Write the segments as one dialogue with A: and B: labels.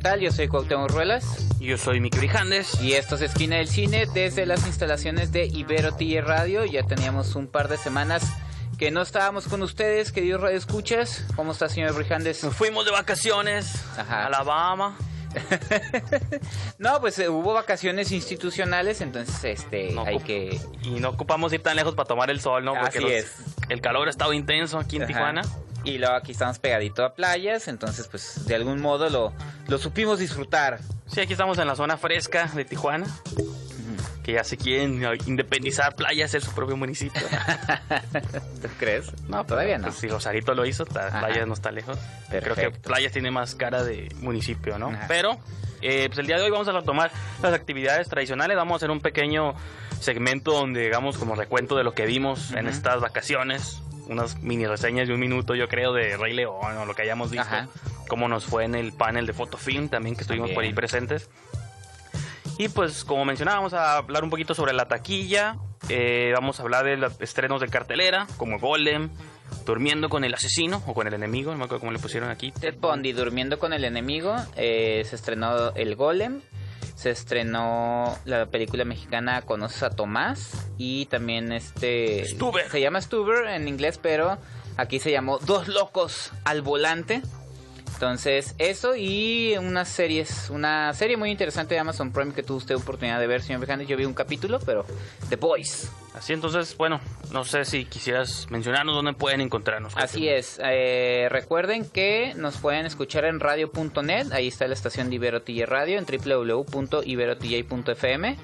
A: Tal? Yo soy Cuauhtémoc Ruelas
B: Yo soy Miki Brijandes.
A: y esto es Esquina del Cine desde las instalaciones de Ibero TJ Radio. Ya teníamos un par de semanas que no estábamos con ustedes, queridos Radio Escuchas. ¿Cómo está, señor Brijandes?
B: Nos fuimos de vacaciones
A: Ajá.
B: a Alabama.
A: no, pues eh, hubo vacaciones institucionales, entonces este
B: No
A: hay que
B: Y no ocupamos ir tan lejos para tomar el sol, ¿no? Porque
A: Así
B: los-
A: es.
B: el calor ha estado intenso aquí en
A: Ajá.
B: Tijuana.
A: Y luego aquí estamos pegadito a playas, entonces pues de algún modo lo, lo supimos disfrutar.
B: Sí, aquí estamos en la zona fresca de Tijuana. Que ya se quieren independizar playas, ser su propio municipio.
A: ¿Tú crees? No, todavía no.
B: Pues si Rosarito lo hizo, playas no está lejos. Creo que
A: Perfecto.
B: playas tiene más cara de municipio, ¿no?
A: Ajá.
B: Pero eh, pues el día de hoy vamos a retomar las actividades tradicionales. Vamos a hacer un pequeño segmento donde digamos como recuento de lo que vimos en estas vacaciones. Unas mini reseñas de un minuto, yo creo, de Rey León o lo que hayamos visto.
A: Ajá.
B: Cómo nos fue en el panel de Fotofilm también, que estuvimos por ahí
A: También.
B: presentes. Y pues, como mencionaba, vamos a hablar un poquito sobre la taquilla. eh, vamos a hablar de los estrenos de cartelera, como Golem, Durmiendo con el asesino o con el enemigo, no me acuerdo cómo le pusieron aquí.
A: Ted Bundy durmiendo con el enemigo. eh, se estrenó El Golem. Se estrenó la película mexicana Conoces a Tomás. Y también este.
B: Stuber.
A: Se llama Stuber en inglés, pero aquí se llamó Dos Locos al Volante. Entonces, eso y unas series. Una serie muy interesante de Amazon Prime que tuvo usted oportunidad de ver, señor Vijandes. Yo vi un capítulo, pero The Boys.
B: Así entonces, bueno, no sé si quisieras mencionarnos dónde pueden encontrarnos.
A: Así es. eh, recuerden que nos pueden escuchar en radio.net. Ahí está la estación de Ibero TJ Radio en www.iberotj.fm.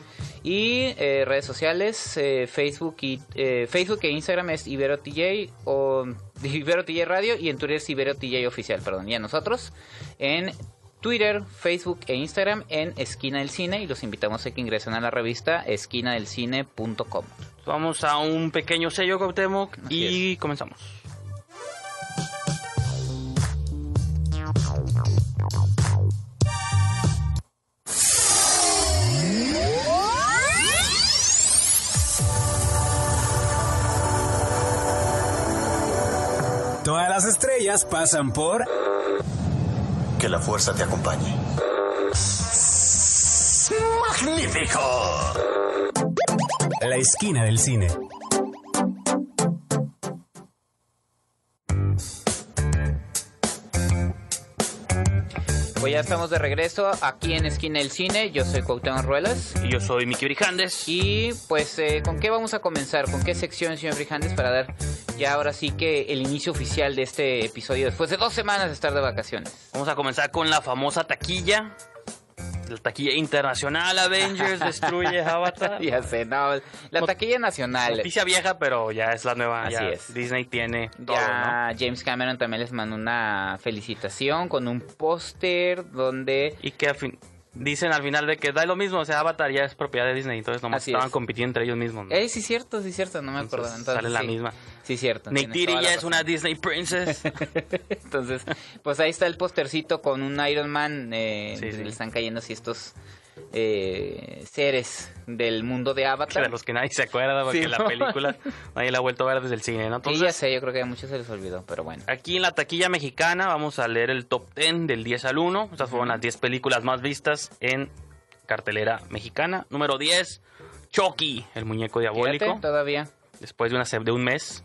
A: Y eh, redes sociales, eh, Facebook y eh, Facebook e Instagram es Ibero TJ o Ibero TJ Radio y en Twitter es Ibero TJ Oficial, perdón. Y a nosotros en Twitter, Facebook e Instagram en Esquina del Cine y los invitamos a que ingresen a la revista esquinadelcine.com.
B: Vamos a un pequeño sello, Cuauhtémoc,
A: Así
B: y comenzamos.
C: Todas las estrellas pasan por
D: Que la fuerza te acompañe. ¡Magnífico!
C: La Esquina del Cine.
A: Pues ya estamos de regreso aquí en Esquina del Cine. Yo soy Cuauhtémoc Ruelas.
B: Y yo soy Miki Brijandes.
A: Y pues, eh, ¿con qué vamos a comenzar? ¿Con qué sección, señor Brijandes, para dar ya ahora sí que el inicio oficial de este episodio después de dos semanas de estar de vacaciones?
B: Vamos a comenzar con la famosa taquilla. La taquilla internacional Avengers destruye Avatar.
A: ya sé, no, la
B: Not-
A: taquilla nacional.
B: Noticia vieja, pero ya es la nueva.
A: Así
B: ya
A: es.
B: Disney tiene todo,
A: Ya James Cameron también les mandó una felicitación con un póster donde.
B: Y que al fin- dicen al final de que da lo mismo, o sea, Avatar ya es propiedad de Disney, entonces nomás
A: Así
B: estaban
A: es.
B: compitiendo entre ellos mismos. ¿no?
A: Eh, sí, cierto, sí, cierto, no me acuerdo.
B: Entonces, sale la
A: sí.
B: misma.
A: Sí, cierto.
B: Neytiri ya es una Disney Princess.
A: Entonces, pues ahí está el postercito con un Iron Man. eh,
B: sí.
A: Le están cayendo así estos eh, seres del mundo de Avatar.
B: de los que nadie se acuerda, porque
A: Sí,
B: la película nadie la ha vuelto a ver desde el cine, ¿no?
A: Sí, ya
B: Entonces,
A: sé, yo creo que a muchos se les olvidó, pero bueno.
B: aquí en la taquilla mexicana vamos a leer el top 10 del 10 al 1. Estas fueron las 10 películas más vistas en cartelera mexicana. Número 10, Chucky, el muñeco diabólico.
A: Fíjate, todavía.
B: después de, una, de un mes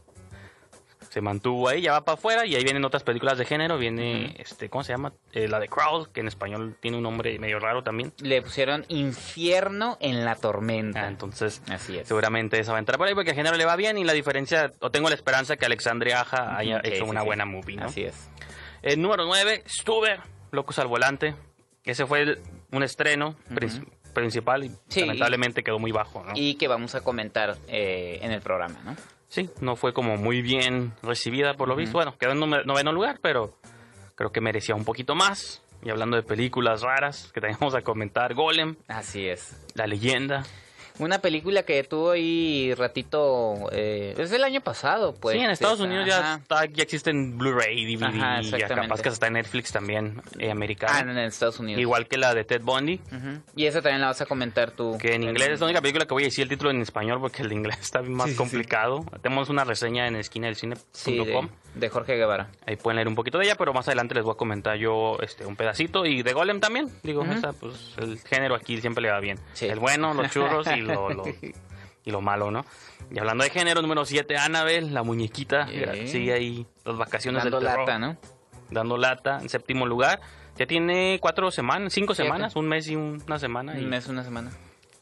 B: se mantuvo ahí, ya va para afuera y ahí vienen otras películas de género, viene este, ¿cómo se llama? Eh, la de Crowd, que en español tiene un nombre medio raro también.
A: Le pusieron infierno en la tormenta.
B: Ah, entonces,
A: Así es.
B: seguramente esa va a entrar por ahí porque el género le va bien y la diferencia, o tengo la esperanza que Alexandria Aja haya hecho una
A: sí.
B: buena movie, ¿no?
A: Así es.
B: El número 9, Stuber, Locos al Volante. Ese fue el- un estreno prin- principal y
A: Sí,
B: lamentablemente quedó muy bajo, ¿no?
A: Y que vamos a comentar eh, en el programa, ¿no?
B: Sí, no fue como muy bien recibida por lo visto. Bueno, quedó en noveno lugar, pero creo que merecía un poquito más. Y hablando de películas raras que teníamos a comentar, Golem,
A: Así es.
B: La Leyenda.
A: Una película que tuvo ahí ratito, eh, desde el año pasado, pues.
B: sí, en Estados
A: Esta,
B: Unidos ya, está, ya existen Blu-ray, DVD,
A: Ajá,
B: ya
A: exactamente.
B: capaz que está en Netflix también, eh,
A: Ah,
B: americano.
A: en Estados Unidos.
B: Igual que la de Ted Bundy,
A: Ujú. Y esa también la vas a comentar tú.
B: que en inglés es la única película que voy a decir el título en español porque el de inglés está más
A: Sí, sí, sí.
B: complicado. Tenemos una reseña en esquina del cine.com.
A: Sí, de, de Jorge Guevara.
B: Ahí pueden leer un poquito de ella, pero más adelante les voy a comentar yo este un pedacito. Y de Golem también. Digo,
A: Ujú.
B: esa, pues el género aquí siempre le va bien.
A: Sí.
B: El bueno, los churros y lo, lo- y lo malo, ¿no? Y hablando de género, número 7, Annabelle, la muñequita.
A: Yeah.
B: Sigue ahí las vacaciones
A: Dando
B: del terror.
A: lata, ¿no?
B: Dando lata. En séptimo lugar. Ya tiene cuatro semanas, cinco semanas, un mes y un- una semana. Y
A: Un mes, una semana.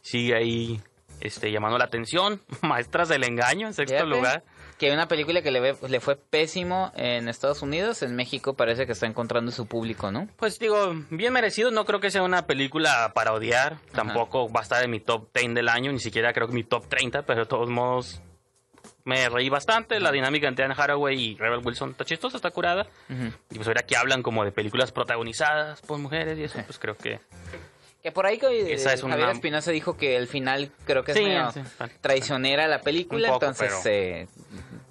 B: sigue ahí este, llamando la atención. Maestras del engaño en sexto lugar.
A: Que una película que le, ve- le fue pésimo en Estados Unidos, en México parece que está encontrando su público, ¿no?
B: Pues digo, bien merecido, no creo que sea una película para odiar, tampoco va a estar en mi top 10 del año, ni siquiera creo que mi top 30, pero de todos modos me reí bastante, la dinámica entre Anne Hathaway y Rebel Wilson está chistosa, está curada, y pues ahora que hablan como de películas protagonizadas por mujeres y eso, pues creo que...
A: Que por ahí que,
B: Esa es una-
A: Javier Espinosa dijo que el final creo que es
B: Sí,
A: medio
B: sí,
A: traicionera la película,
B: poco,
A: entonces
B: pero-
A: eh,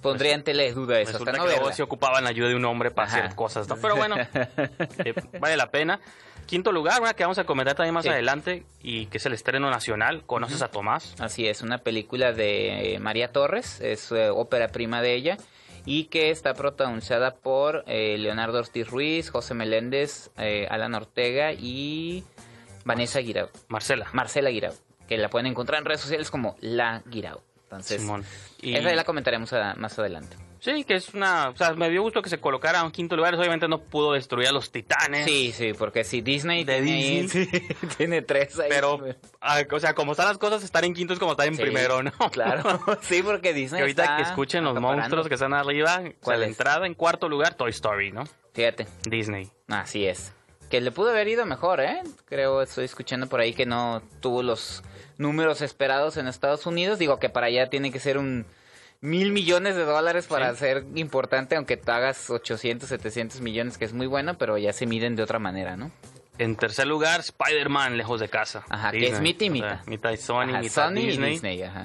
A: pondría en tele de duda eso,
B: Resulta
A: hasta no
B: que luego se ocupaban la ayuda de un hombre para
A: Ajá.
B: hacer cosas, ¿no? Pero bueno, eh, vale la pena. Quinto lugar, una que vamos a comentar también más
A: Sí.
B: adelante, y que es el estreno nacional, ¿Conoces a Tomás?
A: Así es, una película de eh, María Torres, es eh, ópera prima de ella y que está protagonizada por eh, Leonardo Ortiz Ruiz, José Meléndez, eh, Alan Ortega y Vanessa Guirao,
B: Marcela.
A: Marcela Guirao, que la pueden encontrar en redes sociales como La Guirao. Entonces,
B: Simón. Y-
A: esa la comentaremos a- más adelante.
B: Sí, que es una... O sea, me dio gusto que se colocara en quinto lugar. Obviamente no pudo destruir a los titanes.
A: Sí, sí, porque si Disney
B: De
A: tiene,
B: Disney.
A: tiene tres ahí.
B: Pero, ah, o sea, como están las cosas, estar en quinto es como estar en
A: Sí,
B: primero, ¿no?
A: Claro, sí, porque Disney
B: Que ahorita
A: está
B: que escuchen los
A: acaparando.
B: monstruos que están arriba, o sea,
A: ¿Cuál
B: la entrada en cuarto lugar, Toy Story, ¿no?
A: Fíjate.
B: Disney.
A: Así es. Que le pudo haber ido mejor, ¿eh? Creo, estoy escuchando por ahí que no tuvo los números esperados en Estados Unidos. Digo que para allá tiene que ser un mil millones de dólares para
B: Sí.
A: ser importante, aunque te hagas 800, 700 millones, que es muy bueno, pero ya se miden de otra manera, ¿no?
B: En tercer lugar, Spider-Man, lejos de casa.
A: Ajá, que es mitad y
B: O
A: mitad.
B: sea, mitad Sony,
A: Ajá,
B: mitad
A: Sony
B: Disney.
A: y Disney, ajá.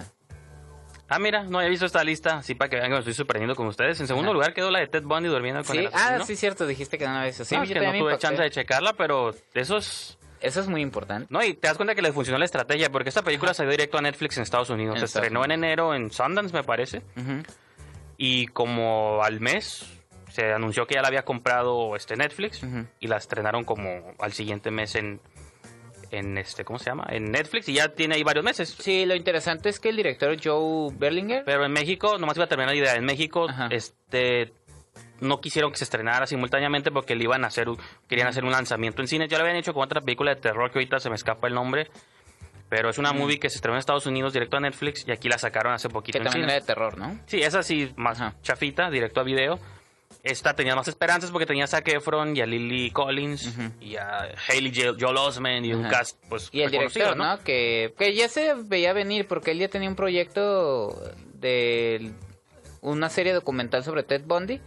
B: Ah, mira, no había visto esta lista, así para que vean que me estoy sorprendiendo con ustedes. En segundo
A: Ajá.
B: lugar quedó la de Ted Bundy durmiendo con
A: Sí,
B: el
A: ah, sí, cierto, dijiste que no había visto. Sí,
B: No,
A: yo
B: que no tuve chance de checarla, pero eso es...
A: Eso es muy importante.
B: No, y te das cuenta que le funcionó la estrategia, porque esta película salió directo a Netflix en Estados Unidos.
A: En
B: Se
A: Estados
B: estrenó en enero en Sundance, me parece. Y como al mes se anunció que ya la había comprado este Netflix y la estrenaron como al siguiente mes en en este ¿cómo se llama? En Netflix y ya tiene ahí varios meses.
A: Sí, lo interesante es que el director Joe Berlinger...
B: Pero en México, nomás iba a terminar la idea, en México
A: Ajá.
B: este no quisieron que se estrenara simultáneamente porque le iban a hacer querían hacer un lanzamiento en cine. Ya lo habían hecho con otra película de terror que ahorita se me escapa el nombre. Pero es una movie que se estrenó en Estados Unidos directo a Netflix y aquí la sacaron hace poquito
A: Que
B: en
A: también era de terror, ¿no?
B: Sí, esa sí, más
A: Ajá.
B: chafita, directo a video. Esta tenía más esperanzas porque tenía a Zac Efron y a Lily Collins y a Hailey Jo- Joel Osment y un cast pues
A: Y el director, ¿no? Que, que ya se veía venir porque él ya tenía un proyecto de una serie documental sobre Ted Bundy,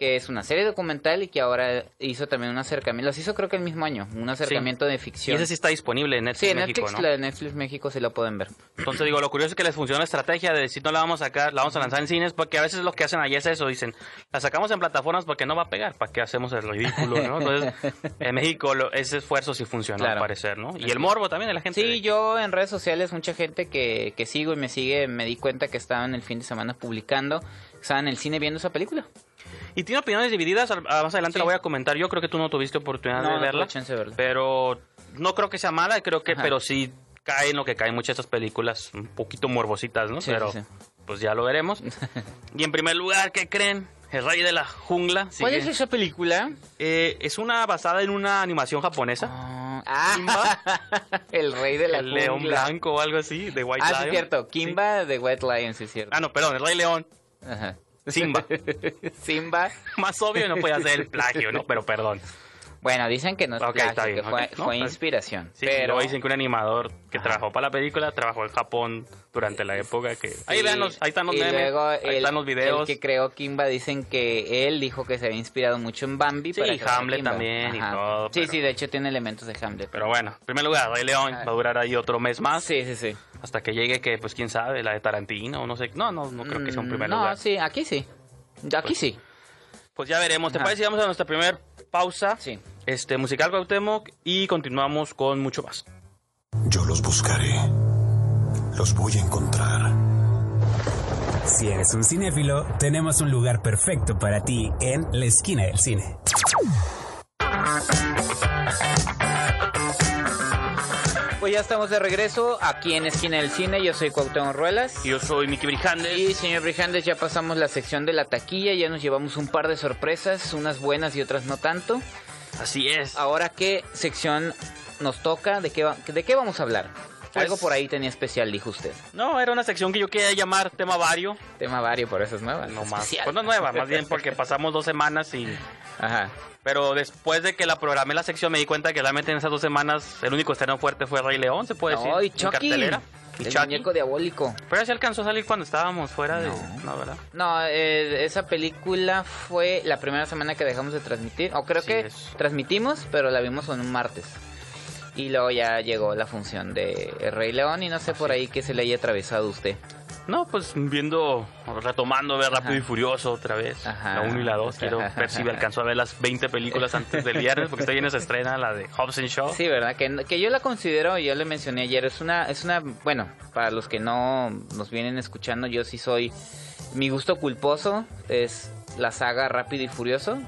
A: que es una serie documental y que ahora hizo también un acercamiento, los hizo creo que el mismo año, un acercamiento de
B: Y
A: ficción.
B: ese sí está disponible en Netflix
A: sí, en
B: México,
A: Netflix,
B: ¿no?
A: la de Netflix México sí lo pueden ver.
B: Entonces digo, lo curioso es que les funciona la estrategia de decir no la vamos a sacar, la vamos a lanzar en cines, porque a veces lo que hacen allí es eso, dicen, la sacamos en plataformas porque no va a pegar, ¿para qué hacemos el ridículo, no? Entonces, en México lo- ese esfuerzo sí funciona al parecer, ¿no? Y el morbo también de la gente.
A: Sí, yo en redes sociales, mucha gente que, que sigo y me sigue, me di cuenta que estaban el fin de semana publicando, estaban en el cine viendo esa película.
B: Y tiene opiniones divididas, ah, más adelante
A: Sí.
B: la voy a comentar. Yo creo que tú no tuviste oportunidad
A: No,
B: de
A: no
B: verla.
A: chance de verla.
B: Pero no creo que sea mala, creo que,
A: Ajá.
B: pero sí cae en lo que caen muchas de estas películas, un poquito morbositas, ¿no?
A: Sí,
B: pero
A: sí, sí.
B: pues ya lo veremos. y en primer lugar, ¿qué creen? El rey de la jungla.
A: ¿Cuál
B: sigue.
A: es esa película?
B: Eh, es una basada en una animación japonesa.
A: Ah, el rey de la
B: el león
A: jungla.
B: blanco o algo así, de White
A: Ah, sí,
B: Lion.
A: es cierto. Kimba de White Lion, sí, es cierto.
B: Ah, no, perdón, el rey león.
A: Ajá.
B: Simba.
A: Simba.
B: Más obvio no podía ser el plagio, ¿no? Pero perdón.
A: Bueno, dicen que no es plagio,
B: está bien,
A: que fue,
B: No,
A: inspiración.
B: Sí,
A: pero
B: luego dicen que un animador que
A: Ajá.
B: trabajó para la película trabajó en Japón durante la época que... Ahí vean los, ahí están los
A: y
B: memes,
A: luego
B: ahí
A: el-
B: están los videos.
A: El que creó Kimba dicen que él dijo que se había inspirado mucho en Bambi.
B: Sí,
A: para
B: y Hamlet
A: Kimba.
B: también y
A: Ajá.
B: todo,
A: Sí,
B: pero-
A: sí, de hecho tiene elementos de Hamlet.
B: Pero bueno, en primer lugar, Rey León
A: Ajá.
B: va a durar ahí otro mes más.
A: Sí, sí, sí.
B: Hasta que llegue que, pues quién sabe, la de Tarantino o no sé. No, no, no creo que sea un
A: Mm,
B: primer
A: no,
B: lugar.
A: sí, aquí sí. Aquí
B: Pues,
A: sí.
B: Pues ya veremos. ¿Te parece? si Vamos a nuestra primera pausa.
A: Sí.
B: Este, musical Cuauhtémoc y continuamos con mucho más.
D: Yo los buscaré. Los voy a encontrar.
C: Si eres un cinéfilo, tenemos un lugar perfecto para ti en la esquina del cine.
A: Pues ya estamos de regreso aquí en Esquina del Cine. Yo soy Cuauhtémoc Ruelas.
B: Yo soy Miki Brijandes.
A: Y señor Brijandes, ya pasamos la sección de la taquilla, ya nos llevamos un par de sorpresas, unas buenas y otras no tanto.
B: Así es.
A: Ahora, ¿qué sección nos toca? ¿De qué, va- de qué vamos a hablar?
B: Pues-
A: Algo por ahí tenía especial, dijo usted.
B: No, era una sección que yo quería llamar tema vario.
A: Tema vario, por eso es nueva.
B: No
A: es
B: más.
A: especial.
B: Pues no nueva, más bien porque pasamos dos semanas y...
A: Ajá.
B: Pero después de que la programé la sección me di cuenta que realmente en esas dos semanas el único estreno fuerte fue Rey León, se puede decir.
A: No, y
B: en
A: Chucky.
B: cartelera. Y
A: El
B: Chucky.
A: muñeco diabólico.
B: Pero se alcanzó a salir cuando estábamos fuera de... No, ¿verdad?
A: No, eh, esa película fue la primera semana que dejamos de transmitir. O creo que
B: es.
A: transmitimos, pero la vimos en un martes. Y luego ya llegó la función de El Rey León y no sé por ahí que se le haya atravesado a usted.
B: No, pues viendo, retomando ver Rápido y Furioso otra vez.
A: Ajá.
B: La 1 y la 2. Quiero ver si me alcanzo a ver las 20 películas antes del viernes, porque esta viene se estrena la de Hobbs and Shaw.
A: Sí, ¿verdad? Que, que yo la considero, yo le mencioné ayer, es una, es una, bueno, para los que no nos vienen escuchando, yo sí soy, mi gusto culposo es la saga Rápido y Furioso,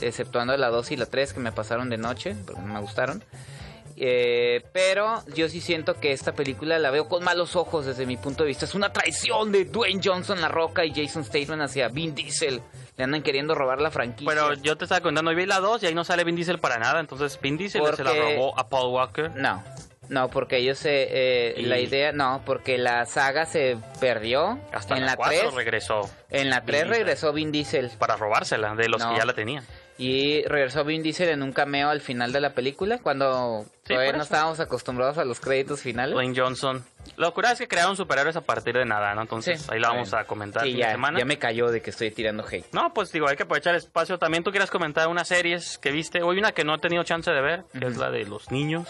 A: exceptuando la 2 y la 3 que me pasaron de noche, porque no me gustaron. Eh, pero yo sí siento que esta película la veo con malos ojos desde mi punto de vista. Es una traición de Dwayne Johnson, La Roca y Jason Statham hacia Vin Diesel. Le andan queriendo robar la franquicia.
B: Pero yo te estaba contando, hoy vi la 2 y ahí no sale Vin Diesel para nada. Entonces Vin Diesel se la robó a Paul Walker.
A: No, no, porque ellos se... eh,
B: Y-
A: La idea, no, porque la saga se perdió.
B: Hasta
A: en
B: la
A: la
B: 4
A: 3,
B: regresó
A: en la
B: Vin
A: 3
B: Diesel.
A: regresó Vin Diesel.
B: para robársela de los
A: No.
B: que ya la tenían.
A: Y regresó Vin Diesel en un cameo al final de la película, cuando
B: Sí,
A: todavía no estábamos acostumbrados a los créditos finales.
B: Dwayne Johnson. La locura es que crearon superhéroes a partir de nada, ¿no? Entonces
A: Sí,
B: ahí la vamos a comentar
A: Sí, ya,
B: semana.
A: ya me cayó de que estoy tirando hate.
B: No, pues digo, hay que aprovechar espacio. También tú quieras comentar unas series que viste. Hoy una que no he tenido chance de ver, que es la de los niños,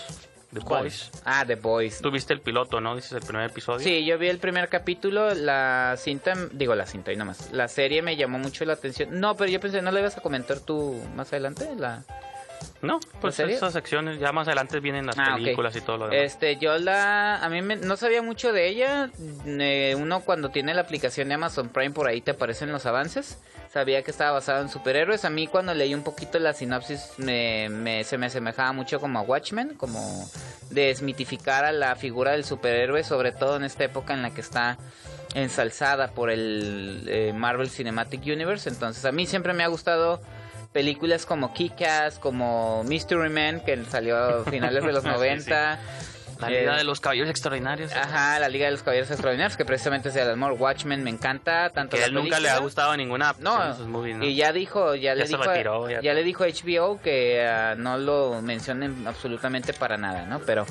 B: The Boys.
A: Ah, The Boys.
B: Tú viste el piloto, ¿no? Dices el primer episodio.
A: Sí, yo vi el primer capítulo, la cinta, digo la cinta y nomás, la serie me llamó mucho la atención. No, pero yo pensé, ¿no le ibas a comentar tú más adelante? La...
B: No, pues esas secciones, ya más adelante vienen las
A: Ah,
B: películas y todo lo demás.
A: Este, yo la, a mí me- no sabía mucho de ella. Eh, uno cuando tiene la aplicación de Amazon Prime por ahí te aparecen los avances. Sabía que estaba basado en superhéroes. A mí cuando leí un poquito la sinopsis me, me- se me asemejaba mucho como a Watchmen, como desmitificar a la figura del superhéroe, sobre todo en esta época en la que está ensalzada por el eh, Marvel Cinematic Universe. Entonces a mí siempre me ha gustado películas como Kick-Ass, como Mystery Man, que salió a finales de los
B: Sí, sí.
A: 90.
B: la vida de los caballeros extraordinarios.
A: Ajá, la Liga de los Caballeros Extraordinarios, que precisamente es de Alan Moore. Watchmen me encanta, tanto
B: que
A: la
B: a él nunca le ha
A: película-
B: gustado ninguna
A: No,
B: de sus movies, ¿no?
A: y ya dijo, ya, le
B: se
A: dijo,
B: retiró, ya
A: ya, le dijo HBO que ah, no lo mencionen absolutamente para nada, ¿no? Pero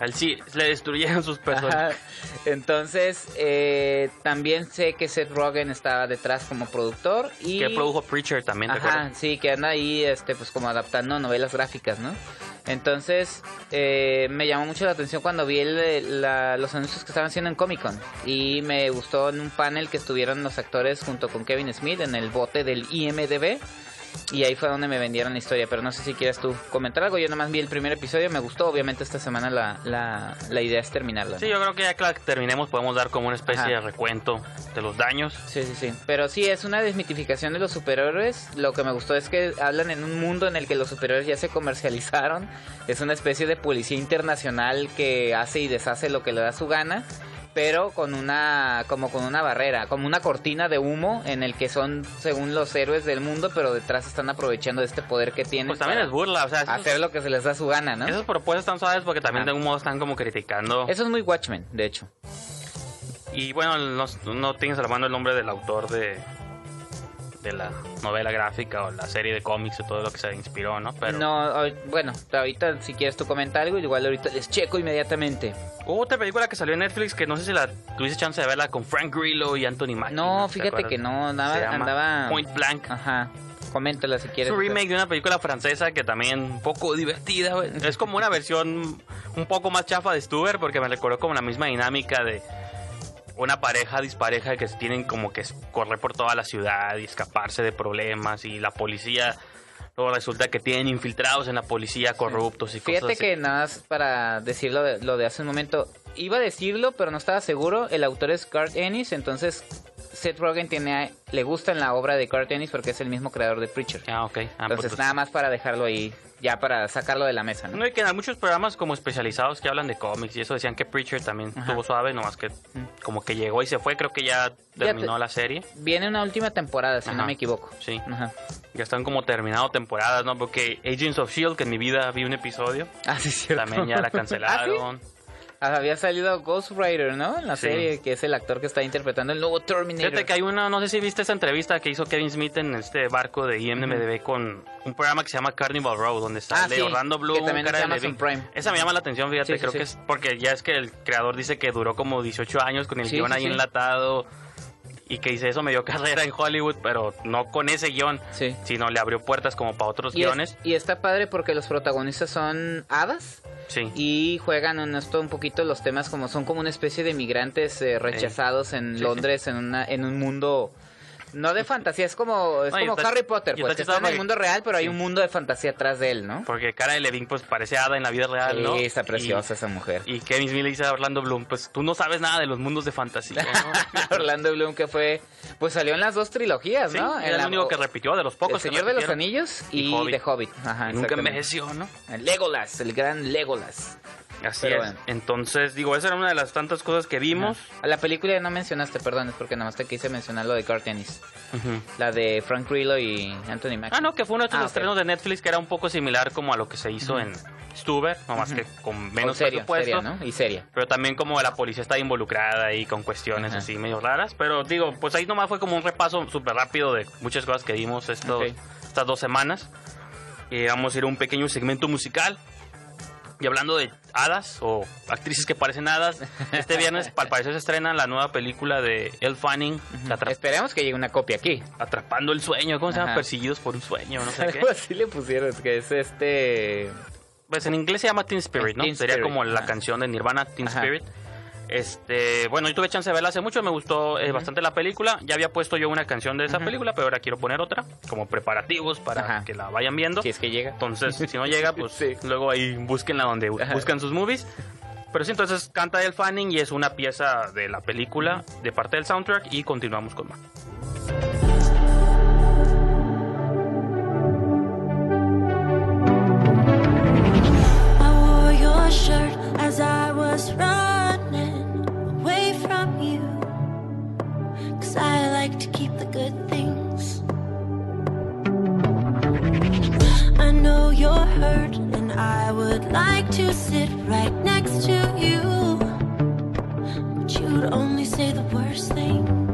B: A él sí le destruyeron sus personas.
A: Entonces, eh, también sé que Seth Rogen está detrás como productor y
B: Que produjo Preacher también, ¿te
A: Ajá,
B: acuerdas?
A: sí, que anda ahí, este, pues como adaptando novelas gráficas, ¿no? Entonces, eh, me llamó mucho la atención cuando vi el- la- los anuncios que estaban haciendo en Comic Con. Y me gustó en un panel que estuvieron los actores junto con Kevin Smith en el bote del IMDB. Y ahí fue donde me vendieron la historia. Pero no sé si quieres tú comentar algo. Yo nomás vi el primer episodio, me gustó. Obviamente esta semana la, la, la idea es terminarla. ¿no?
B: Sí, yo creo que ya que la terminemos podemos dar como una especie
A: Ajá.
B: de recuento de los daños.
A: Sí, sí, sí. Pero sí, es una desmitificación de los superhéroes. Lo que me gustó es que hablan en un mundo en el que los superhéroes ya se comercializaron. Es una especie de policía internacional que hace y deshace lo que le da su gana. Pero con una, como con una barrera, como una cortina de humo en el que son, según los héroes del mundo, pero detrás están aprovechando de este poder que tienen.
B: Pues también es burla, o sea, esos-
A: hacer lo que se les da su gana, ¿no?
B: esas propuestas están suaves porque también de algún modo están como criticando.
A: Eso es muy Watchmen, de hecho.
B: Y bueno, no, no tienes a la mano el nombre del autor de de la novela gráfica o la serie de cómics o todo lo que se inspiró, ¿no? Pero
A: No, bueno, ahorita si quieres tú comenta algo, igual ahorita les checo inmediatamente.
B: hubo otra película que salió en Netflix que no sé si la tuviste chance de verla con Frank Grillo y Anthony Mackie.
A: No,
B: ¿te
A: fíjate que no,
B: llama
A: andaba...
B: Point Blank.
A: Ajá, coméntala si
B: Es
A: quieres.
B: un remake de una película francesa que también un poco divertida. Es como una versión un poco más chafa de Stuber porque me recordó como la misma dinámica de una pareja dispareja que tienen como que correr por toda la ciudad y escaparse de problemas y la policía luego resulta que tienen infiltrados en la policía corruptos y
A: Fíjate
B: cosas así.
A: que nada más para decirlo de, lo de hace un momento, iba a decirlo, pero no estaba seguro. El autor es Garth Ennis, entonces Seth Rogen tiene, le gusta en la obra de Garth Ennis porque es el mismo creador de Preacher.
B: Ah, ok. Ah, pues,
A: Entonces nada más para dejarlo ahí, ya para sacarlo de la mesa, ¿no?
B: No, y que hay muchos programas como especializados que hablan de cómics y eso decían que Preacher también
A: Ajá.
B: estuvo suave, nomás que como que llegó y se fue, creo que ya terminó
A: te-
B: la serie.
A: Viene una última temporada, si
B: Ajá.
A: no me equivoco.
B: Sí.
A: Ajá.
B: Ya están como terminado temporadas, ¿no? Porque Agents of Shield, que en mi vida vi un episodio,
A: Ah, sí, cierto.
B: también ya la cancelaron.
A: Ah, Había salido Ghost Rider, ¿no? En la
B: Sí.
A: serie, que es el actor que está interpretando el nuevo Terminator.
B: Fíjate que hay una, no sé si viste esa entrevista que hizo Kevin Smith en este barco de IMDb con un programa que se llama Carnival Row, donde
A: Ah,
B: sale
A: sí,
B: Orlando
A: que
B: Bloom,
A: también es
B: Cara
A: de. Prime.
B: Esa me llama la atención, fíjate,
A: Sí,
B: creo que es porque ya es que el creador dice que duró como 18 años con el
A: guion
B: ahí enlatado y que hice eso me dio carrera en Hollywood, pero no con ese guion,
A: Sí.
B: sino le abrió puertas como para otros
A: Y, es-
B: guiones.
A: y está padre porque los protagonistas son hadas
B: Sí.
A: y juegan en esto un poquito los temas como son como una especie de migrantes eh, rechazados en
B: Sí,
A: Londres en una en un mundo no de fantasía es como es
B: No, y
A: como
B: está-
A: Harry Potter
B: y
A: pues
B: está
A: que está en el mundo real pero hay un mundo de fantasía atrás de él ¿no?
B: Porque Cara de Levin pues parece hada en la vida real, ¿no?
A: Sí, está
B: Y-
A: preciosa esa mujer.
B: Y Kevin Smith le dice a Orlando Bloom, pues tú no sabes nada de los mundos de fantasía, ¿no?
A: Orlando Bloom que fue pues salió en las dos trilogías
B: Sí,
A: ¿no? En
B: era
A: la-
B: el único que repitió, de los pocos
A: El
B: que
A: Señor de los. Anillos y,
B: Y Hobbit.
A: de Hobbit Ajá,
B: Nunca envejeció, ¿no?
A: Legolas el gran Legolas
B: Así
A: Pero
B: es.
A: bueno.
B: Entonces, digo, esa era una de las tantas cosas que vimos.
A: A la película ya no mencionaste, perdón, es porque nada más te quise mencionar lo de Ennis.
B: Ujú.
A: La de Frank Grillo y Anthony Mackie.
B: Ah, no, que fue uno de estos
A: Ah,
B: estrenos de Netflix que era un poco similar como a lo que se hizo en Stuber, nomás que con menos
A: seria,
B: presupuesto.
A: seria, ¿no? Y seria.
B: Pero también como la policía está involucrada ahí con cuestiones así medio raras. Pero digo, pues ahí nomás fue como un repaso súper rápido de muchas cosas que vimos estos, estas dos semanas. Y vamos a ir a un pequeño segmento musical. Y hablando de hadas o actrices que parecen hadas, este viernes al parecer se estrena la nueva película de Elle Fanning,
A: Esperemos que llegue una copia aquí.
B: Atrapando el sueño. ¿Cómo se llama? Perseguidos por un sueño, no sé qué.
A: Así le pusieron, que es este...
B: Pues en inglés se llama Teen Spirit, ¿no?
A: Teen
B: Sería
A: Spirit,
B: como la
A: ajá.
B: canción de Nirvana, Teen
A: Ajá.
B: Spirit. Este, bueno, yo tuve chance de verla hace mucho, me gustó eh, bastante la película. Ya había puesto yo una canción de esa película, pero ahora quiero poner otra, como preparativos para
A: Ajá.
B: que la vayan viendo.
A: Si es que llega.
B: Entonces, si no llega, pues
A: Sí.
B: luego ahí búsquenla donde
A: Ajá.
B: buscan sus movies. Pero sí, entonces canta El Fanning y es una pieza de la película, de parte del soundtrack, y continuamos con más.
E: Hurt, and I would like to sit right next to you. But you'd only say the worst things.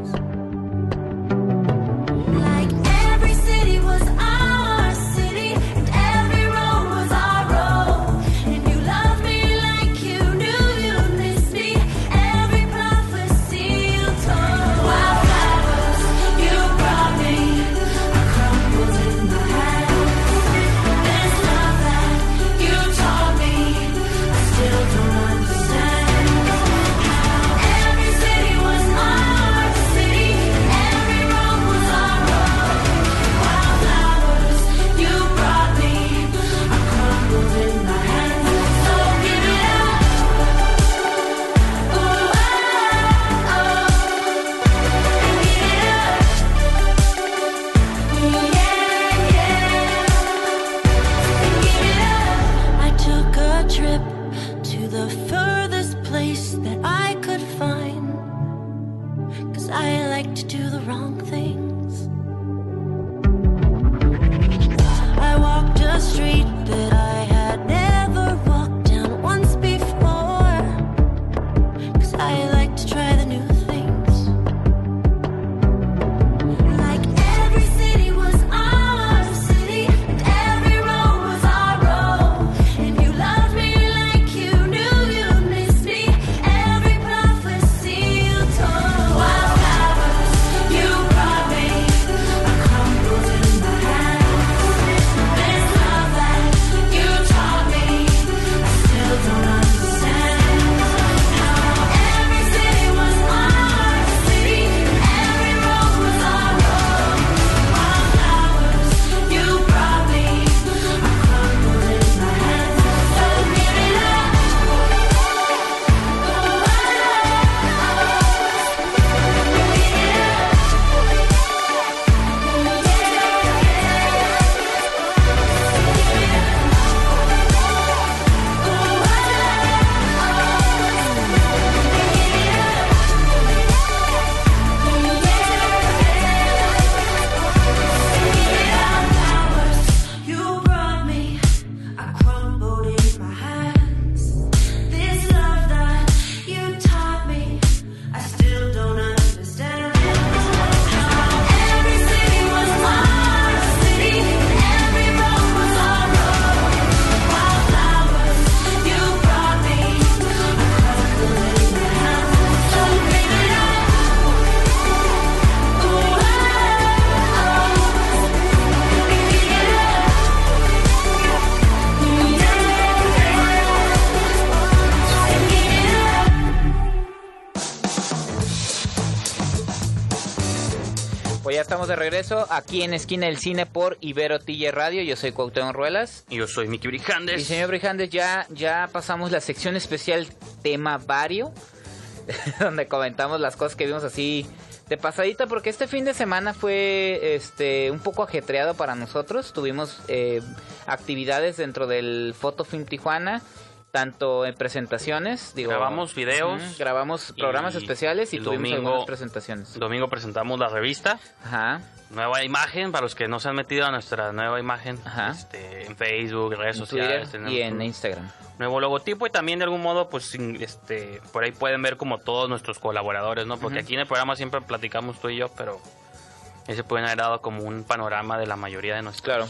A: Regreso aquí en Esquina del Cine por Ibero TJ Radio. Yo soy Cuauhtémoc Ruelas.
B: Y Yo soy Miki Brijandes.
A: Y señor Brijandes, ya, ya pasamos la sección especial tema vario, donde comentamos las cosas que vimos así de pasadita, porque este fin de semana fue este un poco ajetreado para nosotros. Tuvimos eh, actividades dentro del Photo Film Tijuana, tanto en presentaciones, digo,
B: Grabamos videos.
A: Grabamos programas
B: y
A: especiales y tuvimos
B: domingo-
A: algunas presentaciones.
B: Domingo presentamos la revista.
A: Ajá.
B: Nueva imagen, para los que no se han metido a nuestra nueva imagen
A: Ajá.
B: este, en Facebook, redes
A: En
B: sociales.
A: Twitter y en Instagram.
B: Nuevo logotipo y también de algún modo, pues este, por ahí pueden ver como todos nuestros colaboradores, ¿no? Porque aquí en el programa siempre platicamos tú y yo, pero ese pueden haber dado como un panorama de la mayoría de nuestros
A: Claro.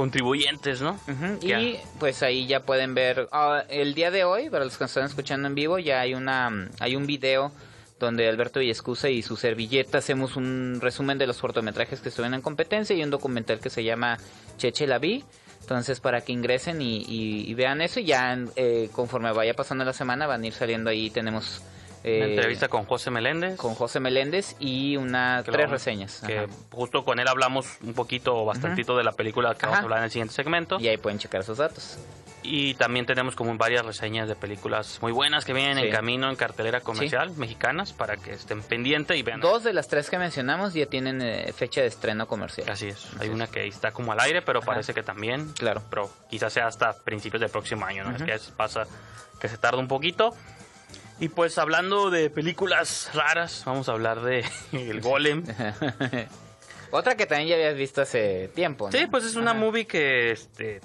B: Contribuyentes, ¿no? Que
A: Y pues ahí ya pueden ver ah, el día de hoy para los que nos están escuchando en vivo ya hay una hay un video donde Alberto Villescusa y su servilleta hacemos un resumen de los cortometrajes que estuvieron en competencia y un documental que se llama Cheche la vi entonces para que ingresen y, y- y vean eso y ya eh, conforme vaya pasando la semana van a ir saliendo ahí tenemos
B: Una
A: eh,
B: entrevista con José Meléndez.
A: con José Meléndez y una
B: que
A: tres
B: lo-
A: reseñas
B: Que
A: Ajá.
B: justo con él hablamos un poquito o bastantito de la película que vamos
A: Ajá.
B: a hablar en el siguiente segmento.
A: y ahí pueden checar sus datos
B: Y también tenemos como varias reseñas de películas muy buenas que vienen
A: Sí.
B: en camino en cartelera comercial mexicanas para que estén pendientes y vean.
A: dos de las tres que mencionamos ya tienen eh, fecha de estreno comercial
B: Así es.
A: Así
B: Hay
A: es.
B: una que está como al aire, pero
A: Ajá.
B: parece que también.
A: Claro.
B: Pero quizás sea hasta principios del próximo año, ¿no? Es que pasa que se tarda un poquito. Y pues hablando de películas raras, vamos a hablar de El Golem.
A: Otra que también ya habías visto hace tiempo, ¿no?
B: Sí, pues es una
A: Ajá.
B: movie que este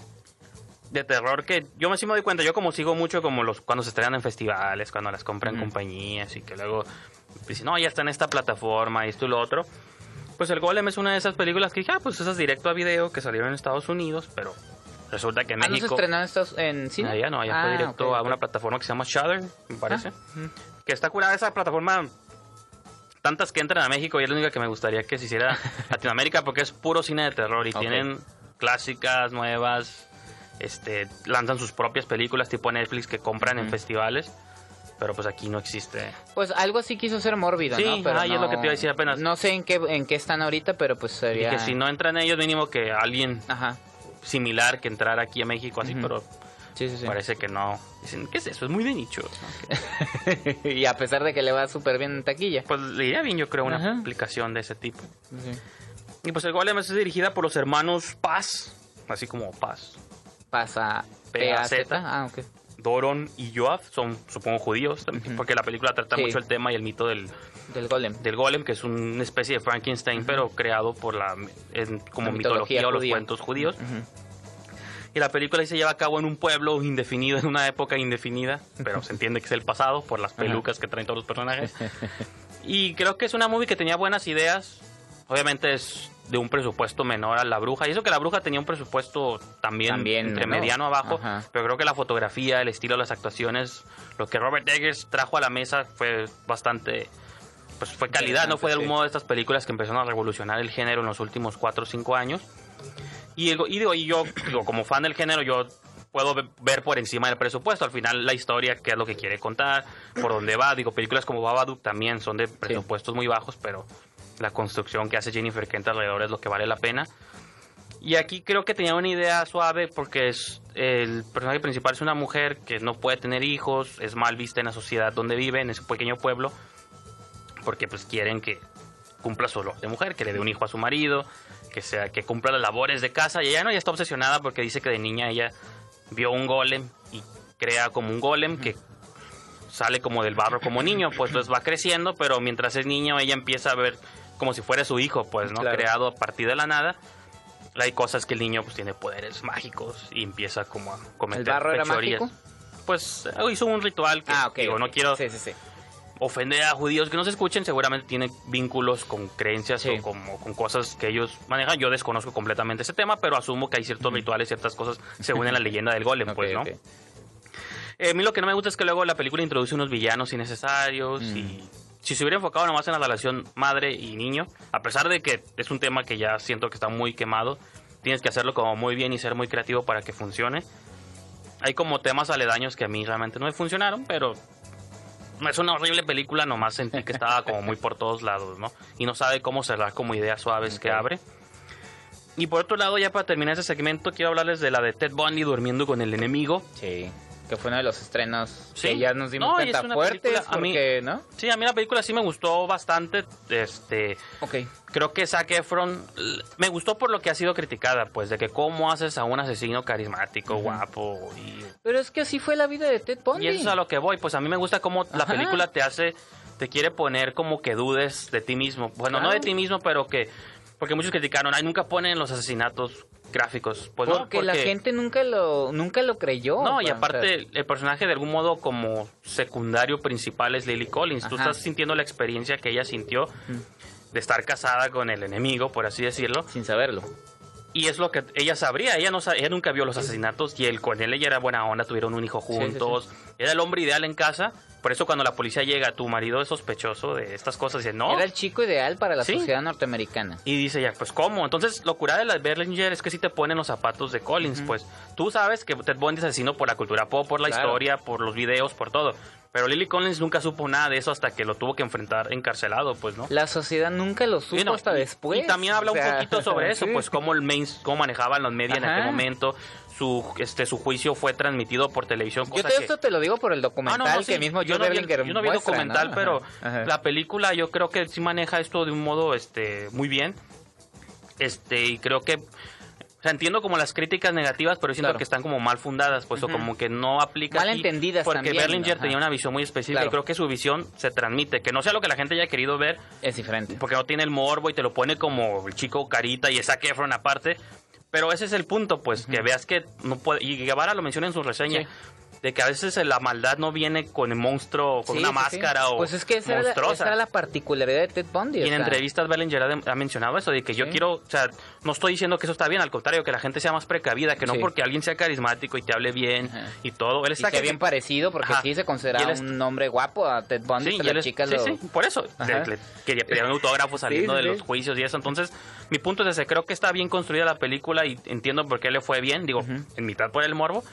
B: de terror que yo me sí me doy cuenta, yo como sigo mucho como los cuando se estrenan en festivales, cuando las compran
A: Ujú.
B: compañías y que luego dicen, "No, ya está en esta plataforma y esto y lo otro." Pues El Golem es una de esas películas que dije, ah, pues esas directo a video que salieron en Estados Unidos, pero resulta que en
A: Ah, ¿no se
B: México
A: estrenó en, en cine?
B: Allá no, allá
A: Ah,
B: fue directo
A: ok,
B: a una plataforma que se llama Shudder, me parece.
A: Ah.
B: Que está curada esa plataforma. Tantas que entran a México y es la única que me gustaría que se hiciera Latinoamérica porque es puro cine de terror y
A: Ok.
B: tienen clásicas nuevas. Este, lanzan sus propias películas tipo Netflix que compran en festivales. Pero pues aquí no existe.
A: Pues algo así quiso ser mórbido,
B: Sí,
A: ¿no? Pero
B: ah, y es lo que te iba a decir apenas.
A: No sé en qué, en qué están ahorita, pero pues
B: Y
A: sería...
B: que si no entran ellos, mínimo que alguien
A: Ajá,
B: similar que entrara aquí a México así, pero
A: sí, sí, sí.
B: parece que no. Dicen, ¿qué es eso? Es muy de nicho.
A: y a pesar de que le va súper bien en taquilla.
B: Pues le iría bien, yo creo, una
A: Ajá.
B: aplicación de ese tipo. Y pues el Golem es dirigida por los hermanos Paz, así como Paz. P-A-Z.
A: P-A-Z. Ah, ok.
B: Doron y Joab son, supongo, judíos, también, porque la película trata
A: Sí.
B: mucho el tema y el mito del,
A: Del golem.
B: del Golem, que es una especie de Frankenstein, pero creado por la en- como
A: La
B: mitología,
A: mitología
B: o los cuentos judíos. Y la película se lleva a cabo en un pueblo indefinido, en una época indefinida, pero se entiende que es el pasado por las pelucas que traen todos los personajes. Y creo que es una movie que tenía buenas ideas. Obviamente es de un presupuesto menor a La Bruja. Y eso que La Bruja tenía un presupuesto también,
A: También
B: entre
A: menor.
B: mediano abajo.
A: Ajá.
B: Pero creo que la fotografía, el estilo, las actuaciones, lo que Robert Eggers trajo a la mesa fue bastante... Pues fue calidad, ¿no? Fue de algún modo de estas películas que empezaron a revolucionar el género en los últimos 4 o 5 años. Y, y digo, y yo, digo, como fan del género, yo puedo ve- ver por encima del presupuesto. Al final, la historia, qué es lo que quiere contar, por dónde va. Digo, películas como Babadook también son de presupuestos muy bajos, pero la construcción que hace Jennifer Kent alrededor es lo que vale la pena. Y aquí creo que tenía una idea suave porque es el personaje principal es una mujer que no puede tener hijos, es mal vista en la sociedad donde vive, en ese pequeño pueblo, porque pues quieren que cumpla su rol de mujer, que le dé un hijo a su marido, que sea que cumpla las labores de casa y ella no, ella está obsesionada porque dice que de niña ella vio un golem y crea como un golem que sale como del barro como niño, pues entonces va creciendo, pero mientras es niño ella empieza a ver como si fuera su hijo, pues, ¿no?
A: Claro.
B: Creado a partir de la nada. Hay cosas que el niño pues tiene poderes mágicos y empieza como a cometer
A: ¿El barro
B: fechorías. Pues eh, hizo un ritual que
A: Ah,
B: digo, no quiero
A: Sí, sí, sí.
B: ofender a judíos que no se escuchen, seguramente tiene vínculos con creencias o con cosas que ellos manejan. Yo desconozco completamente ese tema, pero asumo que hay ciertos rituales, ciertas cosas según en la leyenda del golem, pues, ¿no? Eh, a mí lo que no me gusta es que luego la película introduce unos villanos innecesarios
A: Mm.
B: y si se hubiera enfocado nomás en la relación madre y niño, a pesar de que es un tema que ya siento que está muy quemado, tienes que hacerlo como muy bien y ser muy creativo para que funcione. Hay como temas aledaños que a mí realmente no me funcionaron, pero es una horrible película, nomás sentí que estaba como muy por todos lados, ¿no? Y no sabe cómo cerrar como ideas suaves que abre. Y por otro lado, ya para terminar ese segmento, quiero hablarles de la de Ted Bundy durmiendo con el enemigo.
A: Sí, que fue uno de los estrenos
B: Sí.
A: que ya nos dimos
B: No,
A: cuenta fuertes,
B: película, a mí-
A: porque, ¿no?
B: Sí, a mí la película sí me gustó bastante. Este,
A: Ok.
B: creo que Zac Efron me gustó por lo que ha sido criticada, pues, de que cómo haces a un asesino carismático, guapo y
A: Pero es que así fue la vida de Ted Bundy.
B: Y eso es a lo que voy, pues a mí me gusta cómo la película te hace, te quiere poner como que dudes de ti mismo. Bueno, no de ti mismo, pero que, porque muchos criticaron, ay, nunca ponen los asesinatos gráficos. Pues no,
A: porque, la gente nunca lo nunca lo creyó.
B: No, y aparte el personaje de algún modo como secundario principal es Lily Collins. Tú
A: Ajá.
B: estás sintiendo la experiencia que ella sintió de estar casada con el enemigo, por así decirlo.
A: sin saberlo.
B: Y es lo que ella sabría, ella no ella nunca vio los asesinatos y él con él ella era buena onda, tuvieron un hijo
A: sí, sí.
B: juntos, era el hombre ideal en casa, por eso cuando la policía llega, tu marido es sospechoso de estas cosas, dice, no.
A: Era el chico ideal para la
B: Sí.
A: sociedad norteamericana.
B: Y dice ya, pues ¿cómo? Entonces, lo curada de la Berlinger es que sí te ponen los zapatos de Collins, pues tú sabes que Ted Bundy es asesino por la cultura pop, por la
A: Claro.
B: historia, por los videos, por todo. Pero Lily Collins nunca supo nada de eso hasta que lo tuvo que enfrentar encarcelado, pues, ¿no?
A: La sociedad nunca lo supo
B: no,
A: hasta
B: y-
A: después.
B: Y también habla
A: o sea,
B: un poquito sobre eso,
A: sí.
B: pues cómo el main, cómo manejaban los medios en
A: Ajá.
B: aquel momento. Su, este, su juicio fue transmitido por televisión.
A: Yo
B: cosa
A: te,
B: que-
A: esto te lo digo por el
B: Ah,
A: documental
B: no, no, sí,
A: que mismo
B: yo no vi,
A: Berlinger
B: yo no vi
A: muestra,
B: documental,
A: ¿no?
B: pero
A: Ajá, ajá.
B: la película yo creo que sí maneja esto de un modo este muy bien. Este, y creo que sea, entiendo como las críticas negativas, pero siento
A: Claro.
B: que están como mal fundadas, pues o como que no aplica
A: Mal entendidas
B: porque
A: también,
B: Berlinger tenía una visión muy específica
A: Claro.
B: y creo que su visión se transmite, que no sea lo que la gente haya querido ver,
A: Es diferente.
B: porque no tiene el morbo y te lo pone como el chico carita y esa Efron aparte. Pero ese es el punto, pues, que veas que no puede. Y Guevara lo menciona en su reseña.
A: Sí.
B: De que a veces la maldad no viene con el monstruo, con
A: Sí,
B: una
A: sí, sí.
B: máscara o
A: Pues es que esa era,
B: monstruosa.
A: esa era la particularidad de Ted Bundy.
B: Y en
A: sea,
B: entrevistas Bellinger ha, ha mencionado eso, de que yo quiero, o sea, no estoy diciendo que eso está bien, al contrario, que la gente sea más precavida, que no porque alguien sea carismático y te hable bien
A: Ajá.
B: y todo. Él está que-
A: bien parecido porque
B: Ajá.
A: sí se considera
B: es-
A: un hombre guapo a Ted Bundy.
B: Y él es-
A: chica
B: sí,
A: lo...
B: sí, por eso. Le- le quería pedir un autógrafo saliendo de los juicios y eso. Entonces, mi punto es ese. Creo que está bien construida la película y entiendo por qué le fue bien. Digo, en mitad por el morbo.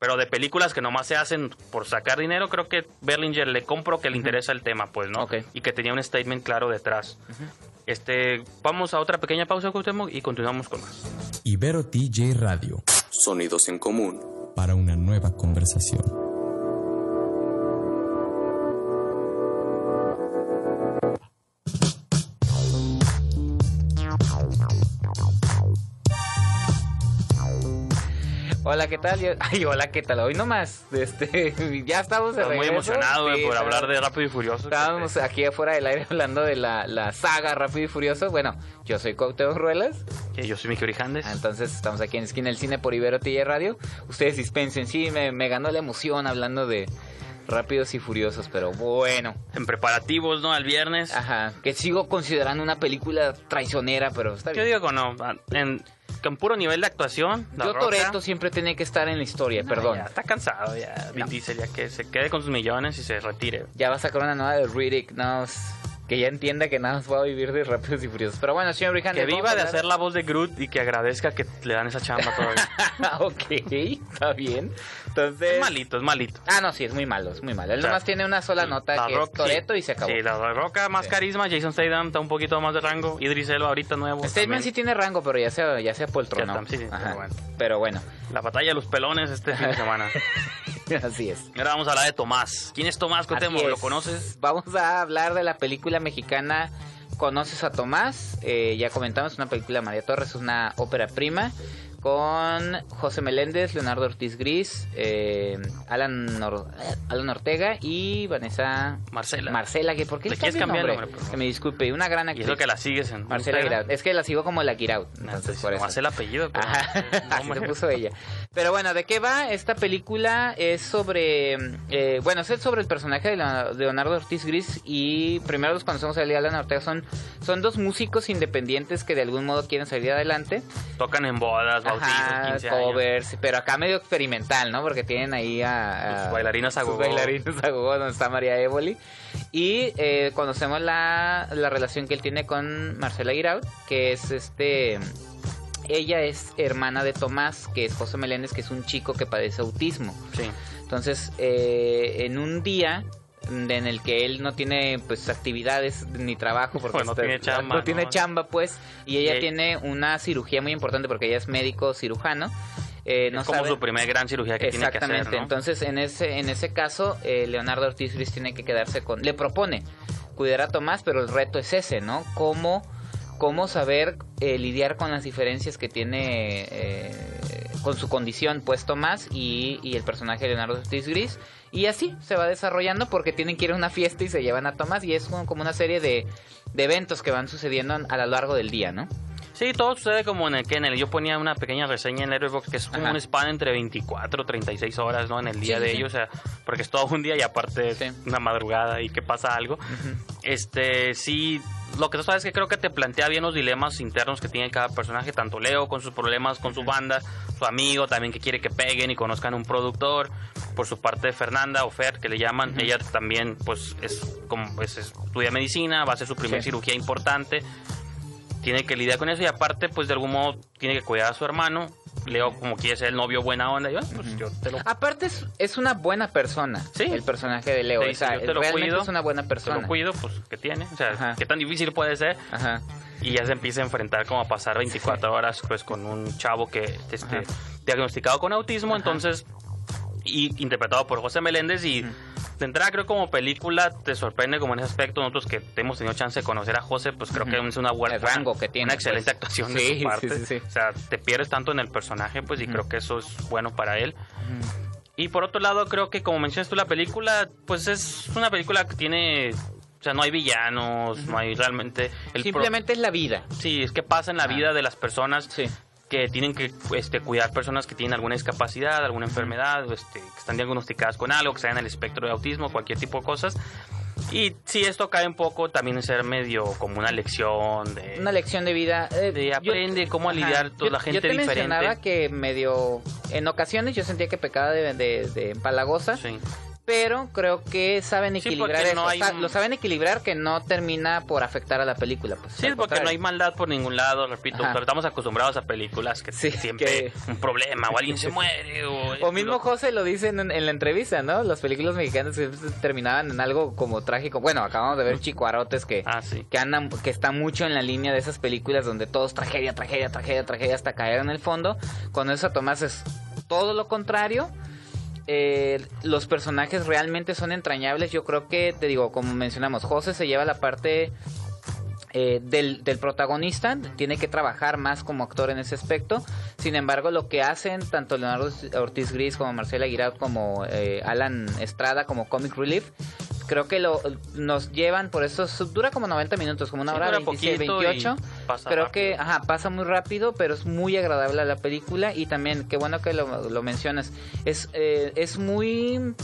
B: Pero de películas que nomás se hacen por sacar dinero, creo que Berlinger le compro que le interesa el tema, pues, ¿no?
A: Ok.
B: Y que tenía un statement claro detrás. Este, vamos a otra pequeña pausa, Cuauhtémoc, y continuamos con más.
F: Ibero TJ Radio.
D: Sonidos en común.
F: Para una nueva conversación.
A: Hola, ¿qué tal? Yo- Ay, hola, ¿qué tal? Hoy nomás, este, ya estamos de
B: muy emocionado
A: Sí,
B: por hablar de Rápido y Furioso.
A: Estábamos aquí afuera del aire hablando de la, la saga Rápido y Furioso. Bueno, yo soy Cuauhtémoc Ruelas.
B: Que yo soy Miki Orijandes.
A: Ah, Entonces estamos aquí en Esquina del Cine por Ibero TJ Radio. Ustedes dispensen, sí, me, me ganó la emoción hablando de Rápidos y Furiosos, pero bueno.
B: En preparativos, ¿no? Al viernes.
A: Ajá, que sigo considerando una película traicionera, pero está
B: Yo
A: bien.
B: digo que no. En, con puro nivel de actuación. La
A: Yo
B: Roca-
A: Toreto siempre tiene que estar en la historia, perdón.
B: Ya, está cansado ya. Vin Diesel ya que se quede con sus millones y se retire.
A: Ya va a sacar una nueva de Riddick, no, que ya entienda que nada más va a vivir de Rápidos y Furiosos. Pero bueno, señor Brijandes,
B: Que viva de hacer la voz de Groot y que agradezca que le dan esa chamba todavía.
A: ok, está bien. Entonces...
B: es malito, es malito.
A: Ah, no, sí, es muy malo, es muy malo. Él
B: O sea,
A: nomás tiene una sola nota
B: La
A: que es Toreto
B: sí.
A: y se acabó.
B: Sí, la Roca más
A: Sí.
B: carisma, Jason Statham está un poquito más de rango, Idris Elba ahorita nuevo. También.
A: sí tiene rango, pero ya se, ya se apoltronó.
B: Sí, sí,
A: Ajá.
B: pero bueno.
A: Pero bueno,
B: La batalla de los pelones este fin de semana.
A: así es.
B: Ahora vamos a hablar de Tomás. ¿Quién es Tomás?
A: Así
B: ¿Lo
A: es.
B: conoces?
A: Vamos a hablar de la película mexicana Conoces a Tomás. Eh, ya comentamos, una película de María Torres, es una ópera prima. Con José Meléndez, Leonardo Ortiz Gris, eh, Alan, Nor- Alan Ortega y Vanessa
B: Marcela.
A: Marcela. ¿que ¿Por qué
B: ¿Le quieres cambiar el
A: nombre? Que me disculpe, una gran
B: Y
A: actriz.
B: eso que la sigues en
A: Marcela. Guiraud. Es que la sigo como la Guiraud.
B: Ah,
A: Entonces, por eso.
B: el apellido. pero-
A: Ajá, lo puso ella. Pero bueno, ¿de qué va? Esta película es sobre. eh, bueno, es sobre el personaje de Leonardo- Ortiz Gris. Y primero los conocemos a y Alan Ortega. Son, son dos músicos independientes que de algún modo quieren salir adelante.
B: Tocan en bodas,
A: Ajá,
B: 15 años.
A: covers. Pero acá medio experimental, ¿no? Porque tienen ahí a.
B: bailarinas a
A: bailarinas a gogo, donde está María Évoli. Y eh, conocemos la, la relación que él tiene con Marcela Guiraud, que es este. Ella es hermana de Tomás, que es José Meléndez, que es un chico que padece autismo.
B: Sí.
A: Entonces, eh, en un día, en el que él no tiene pues actividades ni trabajo porque
B: no
A: está-
B: tiene chamba,
A: no tiene chamba pues y ella
B: Y-
A: tiene una cirugía muy importante porque ella es médico cirujano eh, no
B: es como
A: sabe-
B: su primer gran cirugía que tiene que
A: Exactamente.
B: hacer, ¿no?
A: Entonces, en ese en ese caso, eh, Leonardo Ortiz Gris tiene que quedarse con. Le propone cuidar a Tomás, pero el reto es ese, ¿no? Cómo, cómo saber eh, lidiar con las diferencias que tiene eh, con su condición, pues Tomás y, el personaje de Leonardo Ortiz Gris. Y así se va desarrollando porque tienen que ir a una fiesta y se llevan a Tomás. Y es como, como una serie de eventos que van sucediendo a lo largo del día, ¿no?
B: Sí, todo sucede como en el Kennel. Yo ponía una pequeña reseña en Letterboxd que es como
A: Ajá.
B: un span entre 24 36 horas, ¿no? En el día
A: Sí,
B: de
A: sí,
B: ellos, o sea, porque es todo un día y aparte
A: Sí.
B: una madrugada y que pasa algo. Este, sí, lo que tú sabes es que creo que te plantea bien los dilemas internos que tiene cada personaje, tanto Leo con sus problemas con su banda, su amigo también que quiere que peguen y conozcan un productor, por su parte Fernanda o Fer que le llaman, ella también pues es como pues estudia medicina, va a hacer su primera
A: Sí.
B: cirugía importante tiene que lidiar con eso y aparte pues de algún modo tiene que cuidar a su hermano. Leo como quiere ser el novio buena onda. Y yo, pues yo te lo,
A: Aparte es, es una buena persona,
B: Sí.
A: el personaje de Leo.
B: te
A: o
B: dice,
A: sea,
B: yo te lo
A: realmente
B: cuido,
A: es una buena
B: te
A: persona.
B: lo cuido pues que tiene. O sea
A: Ajá.
B: qué tan difícil puede ser.
A: Ajá.
B: y ya se empieza a enfrentar como a pasar 24 horas pues con un chavo que este diagnosticado con autismo. Entonces y interpretado por José Meléndez y entrada creo como película te sorprende como en ese aspecto nosotros que hemos tenido chance de conocer a José pues creo que es una buena
A: El rango que tiene,
B: una excelente
A: pues.
B: actuación de
A: Sí,
B: su parte
A: sí,
B: o sea te pierdes tanto en el personaje pues y creo que eso es bueno para él y por otro lado, creo que como mencionas tú la película, pues es una película que tiene, o sea, no hay villanos, no hay realmente... El pro-
A: Simplemente es la vida.
B: sí, es que pasa en la
A: Ah.
B: vida de las personas
A: Sí.
B: Que tienen que este, cuidar personas que tienen alguna discapacidad, alguna enfermedad, este, que están diagnosticadas con algo, que están en el espectro de autismo, cualquier tipo de cosas. Y sí, esto cae un poco también en ser medio como una lección de...
A: Una lección de vida. eh,
B: De
A: yo-
B: aprende cómo a lidiar con
A: Yo-
B: la gente
A: yo te
B: diferente.
A: mencionaba que medio... En ocasiones yo sentía que pecaba de, de, de empalagosa,
B: Sí.
A: Pero creo que saben
B: Sí,
A: equilibrar
B: no hay un-
A: Lo saben equilibrar que no termina por afectar a la película. Pues,
B: Sí, porque no hay maldad por ningún lado, repito, pero estamos acostumbrados a películas que
A: Sí,
B: siempre
A: que-
B: un problema o alguien se muere o,
A: O mismo José lo dice en, en la entrevista, ¿no? Las películas mexicanas que terminaban en algo como trágico. Bueno, acabamos de ver Chicuarotes que,
B: Ah, sí.
A: que andan, que está mucho en la línea de esas películas donde todo es tragedia, tragedia, tragedia, tragedia hasta caer en el fondo. Con eso Tomás es todo lo contrario. Eh, los personajes realmente son entrañables. Yo creo que, te digo, como mencionamos, José se lleva la parte eh, del, protagonista, tiene que trabajar más como actor en ese aspecto. Sin embargo, lo que hacen tanto Leonardo Ortiz Gris como Marcela Aguirre como eh, Alan Estrada como Comic Relief, creo que lo, nos llevan, por eso dura como 90 minutos, como una
B: Sí,
A: hora
B: dura
A: 26,
B: poquito y
A: 28.
B: pasa
A: Creo que, ajá, pasa muy rápido, pero es muy agradable la película y también, qué bueno que lo, lo mencionas, es, eh, es muy,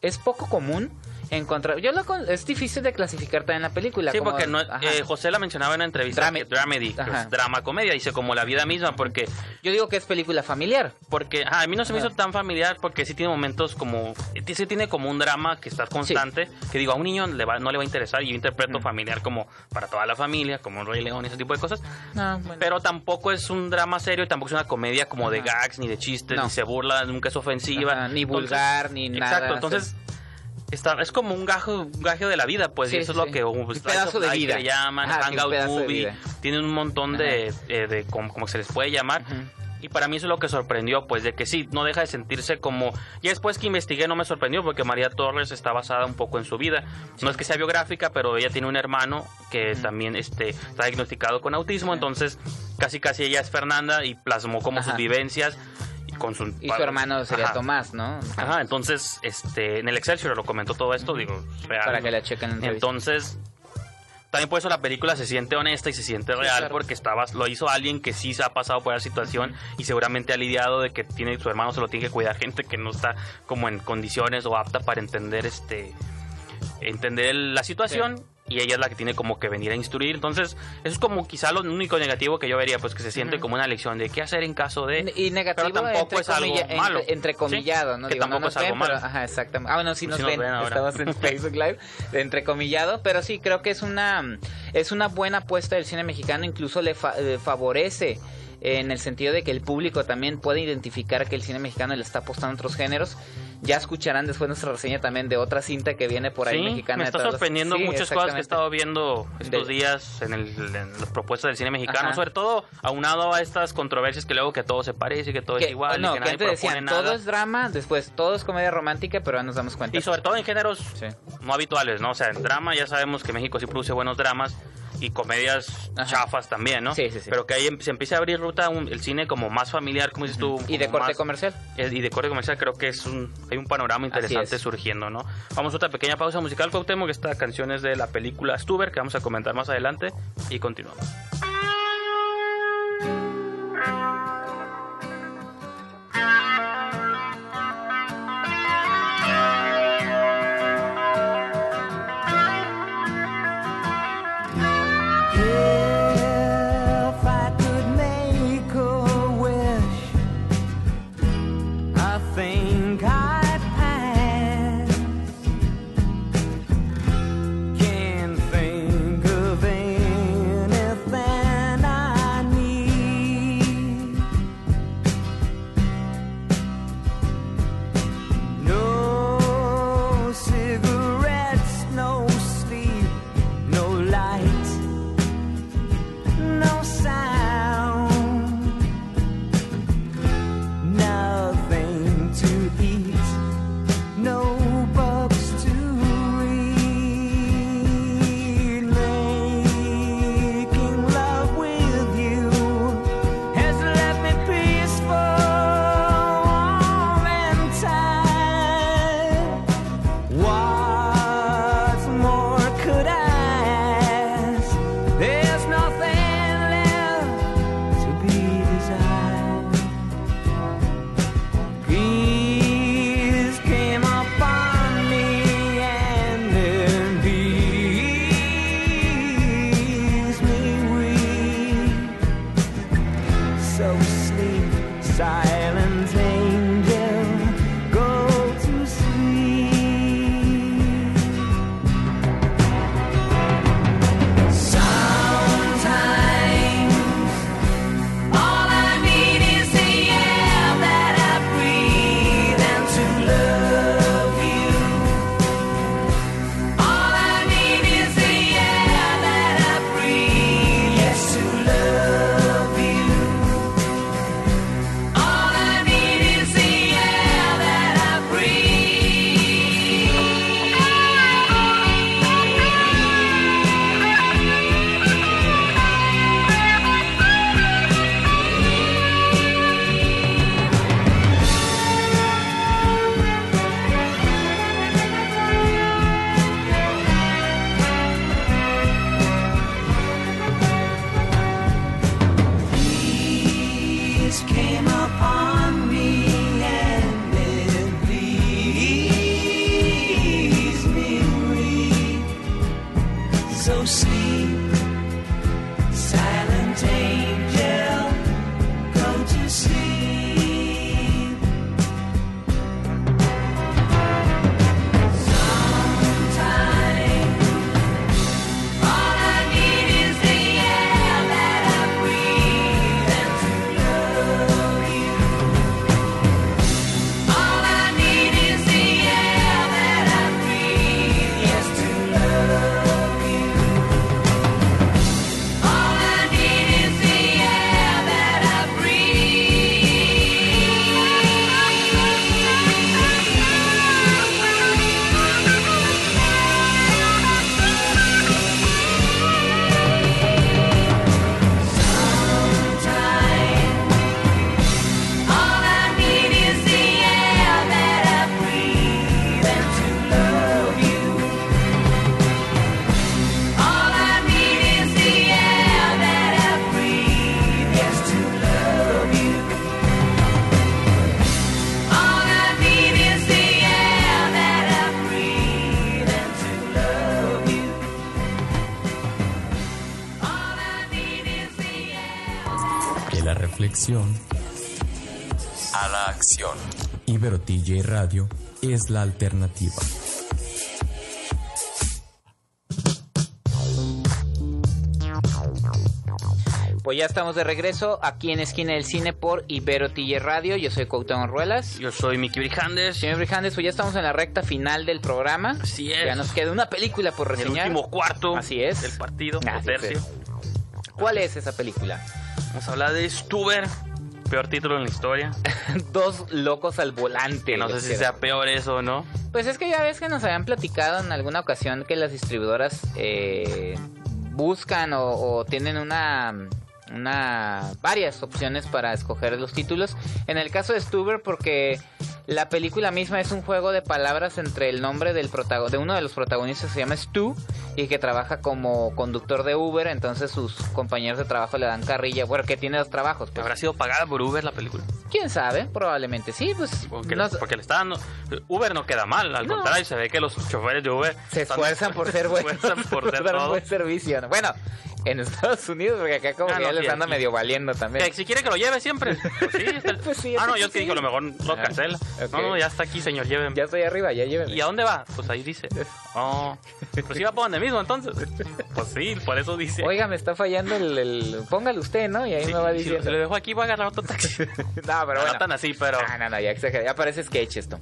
A: es poco común encontrar, yo lo, con- es difícil de clasificar también la película.
B: Sí,
A: como-
B: porque no, eh, José la mencionaba en una entrevista
A: Drame-
B: que dramedy, que es drama comedia, dice como la vida misma, porque
A: Yo digo que es película familiar.
B: porque ajá, a mí no se me hizo tan familiar porque sí tiene momentos como sí tiene como un drama que está constante, que digo a un niño le va- no le va a interesar y yo interpreto
A: Mm.
B: familiar como para toda la familia, como un Rey León y ese tipo de cosas.
A: No, bueno.
B: Pero tampoco es un drama serio tampoco es una comedia como de
A: Ajá.
B: gags, ni de chistes,
A: No.
B: ni se burla, nunca es ofensiva.
A: Ajá, ni
B: Entonces-
A: vulgar, ni nada.
B: Exacto, entonces está, es como un gajo, un gajo de la vida, pues,
A: Sí,
B: y eso
A: sí,
B: es lo que
A: Un
B: pues,
A: pedazo de vida.
B: que llaman,
A: un
B: Hangout Movie,
A: vida.
B: tienen un montón de, eh, de como, como se les puede llamar. Y para mí eso es lo que sorprendió, pues de que sí, no deja de sentirse como... Ya después que investigué no me sorprendió porque María Torres está basada un poco en su vida. No es que sea biográfica, pero ella tiene un hermano que también este, está diagnosticado con autismo, entonces casi casi ella es Fernanda y plasmó como
A: Ajá.
B: sus vivencias y con su...
A: Y su hermano sería
B: Ajá.
A: Tomás, ¿no?
B: Ajá, entonces este, en el Excelsior lo comentó todo esto, digo, real.
A: Para que la chequen en la.
B: Entonces, también por eso la película se siente honesta y se siente real,
A: claro.
B: porque estaba, lo hizo alguien que sí se ha pasado por esa situación y seguramente ha lidiado de que tiene su hermano se lo tiene que cuidar gente que no está como en condiciones o apta para entender este entender la situación y ella es la que tiene como que venir a instruir. Entonces, eso es como quizá lo único negativo que yo vería, pues que se siente como una lección de qué hacer en caso de
A: Y negativo
B: pero tampoco es algo malo.
A: entre- entrecomillado,
B: Sí,
A: ¿no?
B: que
A: Digo,
B: tampoco es algo
A: ven, pero-
B: malo.
A: ajá, exactamente. Ah, bueno, sí nos,
B: sí nos
A: ven,
B: ven ahora.
A: estamos en Facebook Live, entrecomillado, pero sí, creo que es una, es una buena apuesta del cine mexicano, incluso le fa- eh, favorece en el sentido de que el público también puede identificar que el cine mexicano le está apostando a otros géneros. Ya escucharán después nuestra reseña también de otra cinta que viene por ahí
E: Sí,
A: mexicana.
E: me está
A: las-
E: sorprendiendo
A: Sí,
E: muchas cosas que he estado viendo estos
A: De-
E: días en, el, en las propuestas del cine mexicano,
A: Ajá.
E: sobre todo aunado a estas controversias que luego que todo se parece, que todo
A: Que-
E: es igual,
A: no,
E: y que
A: que
E: nadie
A: antes decían,
E: nada.
A: todo es drama, después todo es comedia romántica, pero ahora nos damos cuenta.
E: Y sobre todo en géneros
A: Sí.
E: no habituales, ¿no? O sea, en drama ya sabemos que México sí produce buenos dramas y comedias
A: Ajá.
E: chafas también, ¿no?
A: Sí, sí, sí.
E: Pero que ahí em- se empiece a abrir ruta un- el cine como más familiar, como dices tú.
A: Y de corte
E: más-
A: comercial.
E: Y de corte comercial creo que es un, hay un panorama interesante
A: es.
E: surgiendo, ¿no? Vamos a otra pequeña pausa musical, Cuauhtémoc, que esta canción es de la película Stuber, que vamos a comentar más adelante, y continuamos.
G: A
F: la acción. Ibero TJ Radio es la alternativa.
A: pues ya estamos de regreso aquí en Esquina del Cine por Ibero TJ Radio. Yo soy Cuauhtémoc Ruelas.
B: Yo soy Miki Brijandes.
A: Señor Brijandes, pues ya estamos en la recta final del programa.
B: Así es.
A: Ya nos queda una película por
B: El
A: reseñar.
B: último cuarto
A: Así es.
B: del partido,
A: Así
B: tercio.
A: es. ¿Cuál es esa película?
B: Vamos a hablar de Stuber, peor título en la historia.
A: Dos locos al volante.
B: No sé si sea peor eso o no.
A: Pues es que ya ves que nos habían platicado en alguna ocasión que las distribuidoras eh, buscan o, o tienen una una varias opciones para escoger los títulos. En el caso de Stuber porque la película misma es un juego de palabras entre el nombre del protago- de uno de los protagonistas que se llama Stu y que trabaja como conductor de Uber, entonces sus compañeros de trabajo le dan carrilla, bueno, que tiene dos trabajos, pues,
B: ¿Habrá sido pagada por Uber la película?
A: quién sabe, probablemente sí, pues
B: Porque,
A: no-
B: porque le está dando... Uber no queda mal, al
A: No.
B: contrario, se ve que los choferes de Uber...
A: se esfuerzan por ser buenos,
B: por ser
A: dar un buen servicio. ¿no? Bueno, en Estados Unidos, porque acá como
B: Ah,
A: que
B: no,
A: ya les
B: sí,
A: anda
B: aquí.
A: medio valiendo también.
B: Que si quiere que lo lleve siempre. Pues sí, está el-
A: Pues sí,
B: ah, no, yo que digo, a lo mejor lo
A: Ah,
B: cancela. No, no, ya está aquí, señor, lléveme.
A: Ya estoy arriba, ya llévenme.
B: ¿Y a dónde va? Pues ahí dice. Oh, pues iba por donde mismo entonces. Pues sí, por eso dice.
A: Oiga, me está fallando el, el- Póngale usted, ¿no? Y ahí
B: Sí,
A: me va diciendo.
B: si lo dejo aquí, va a agarrar otro taxi.
A: no, pero
B: no
A: bueno.
B: tan así, pero.
A: Ah, no, no, ya exageré. Ya parece sketch esto.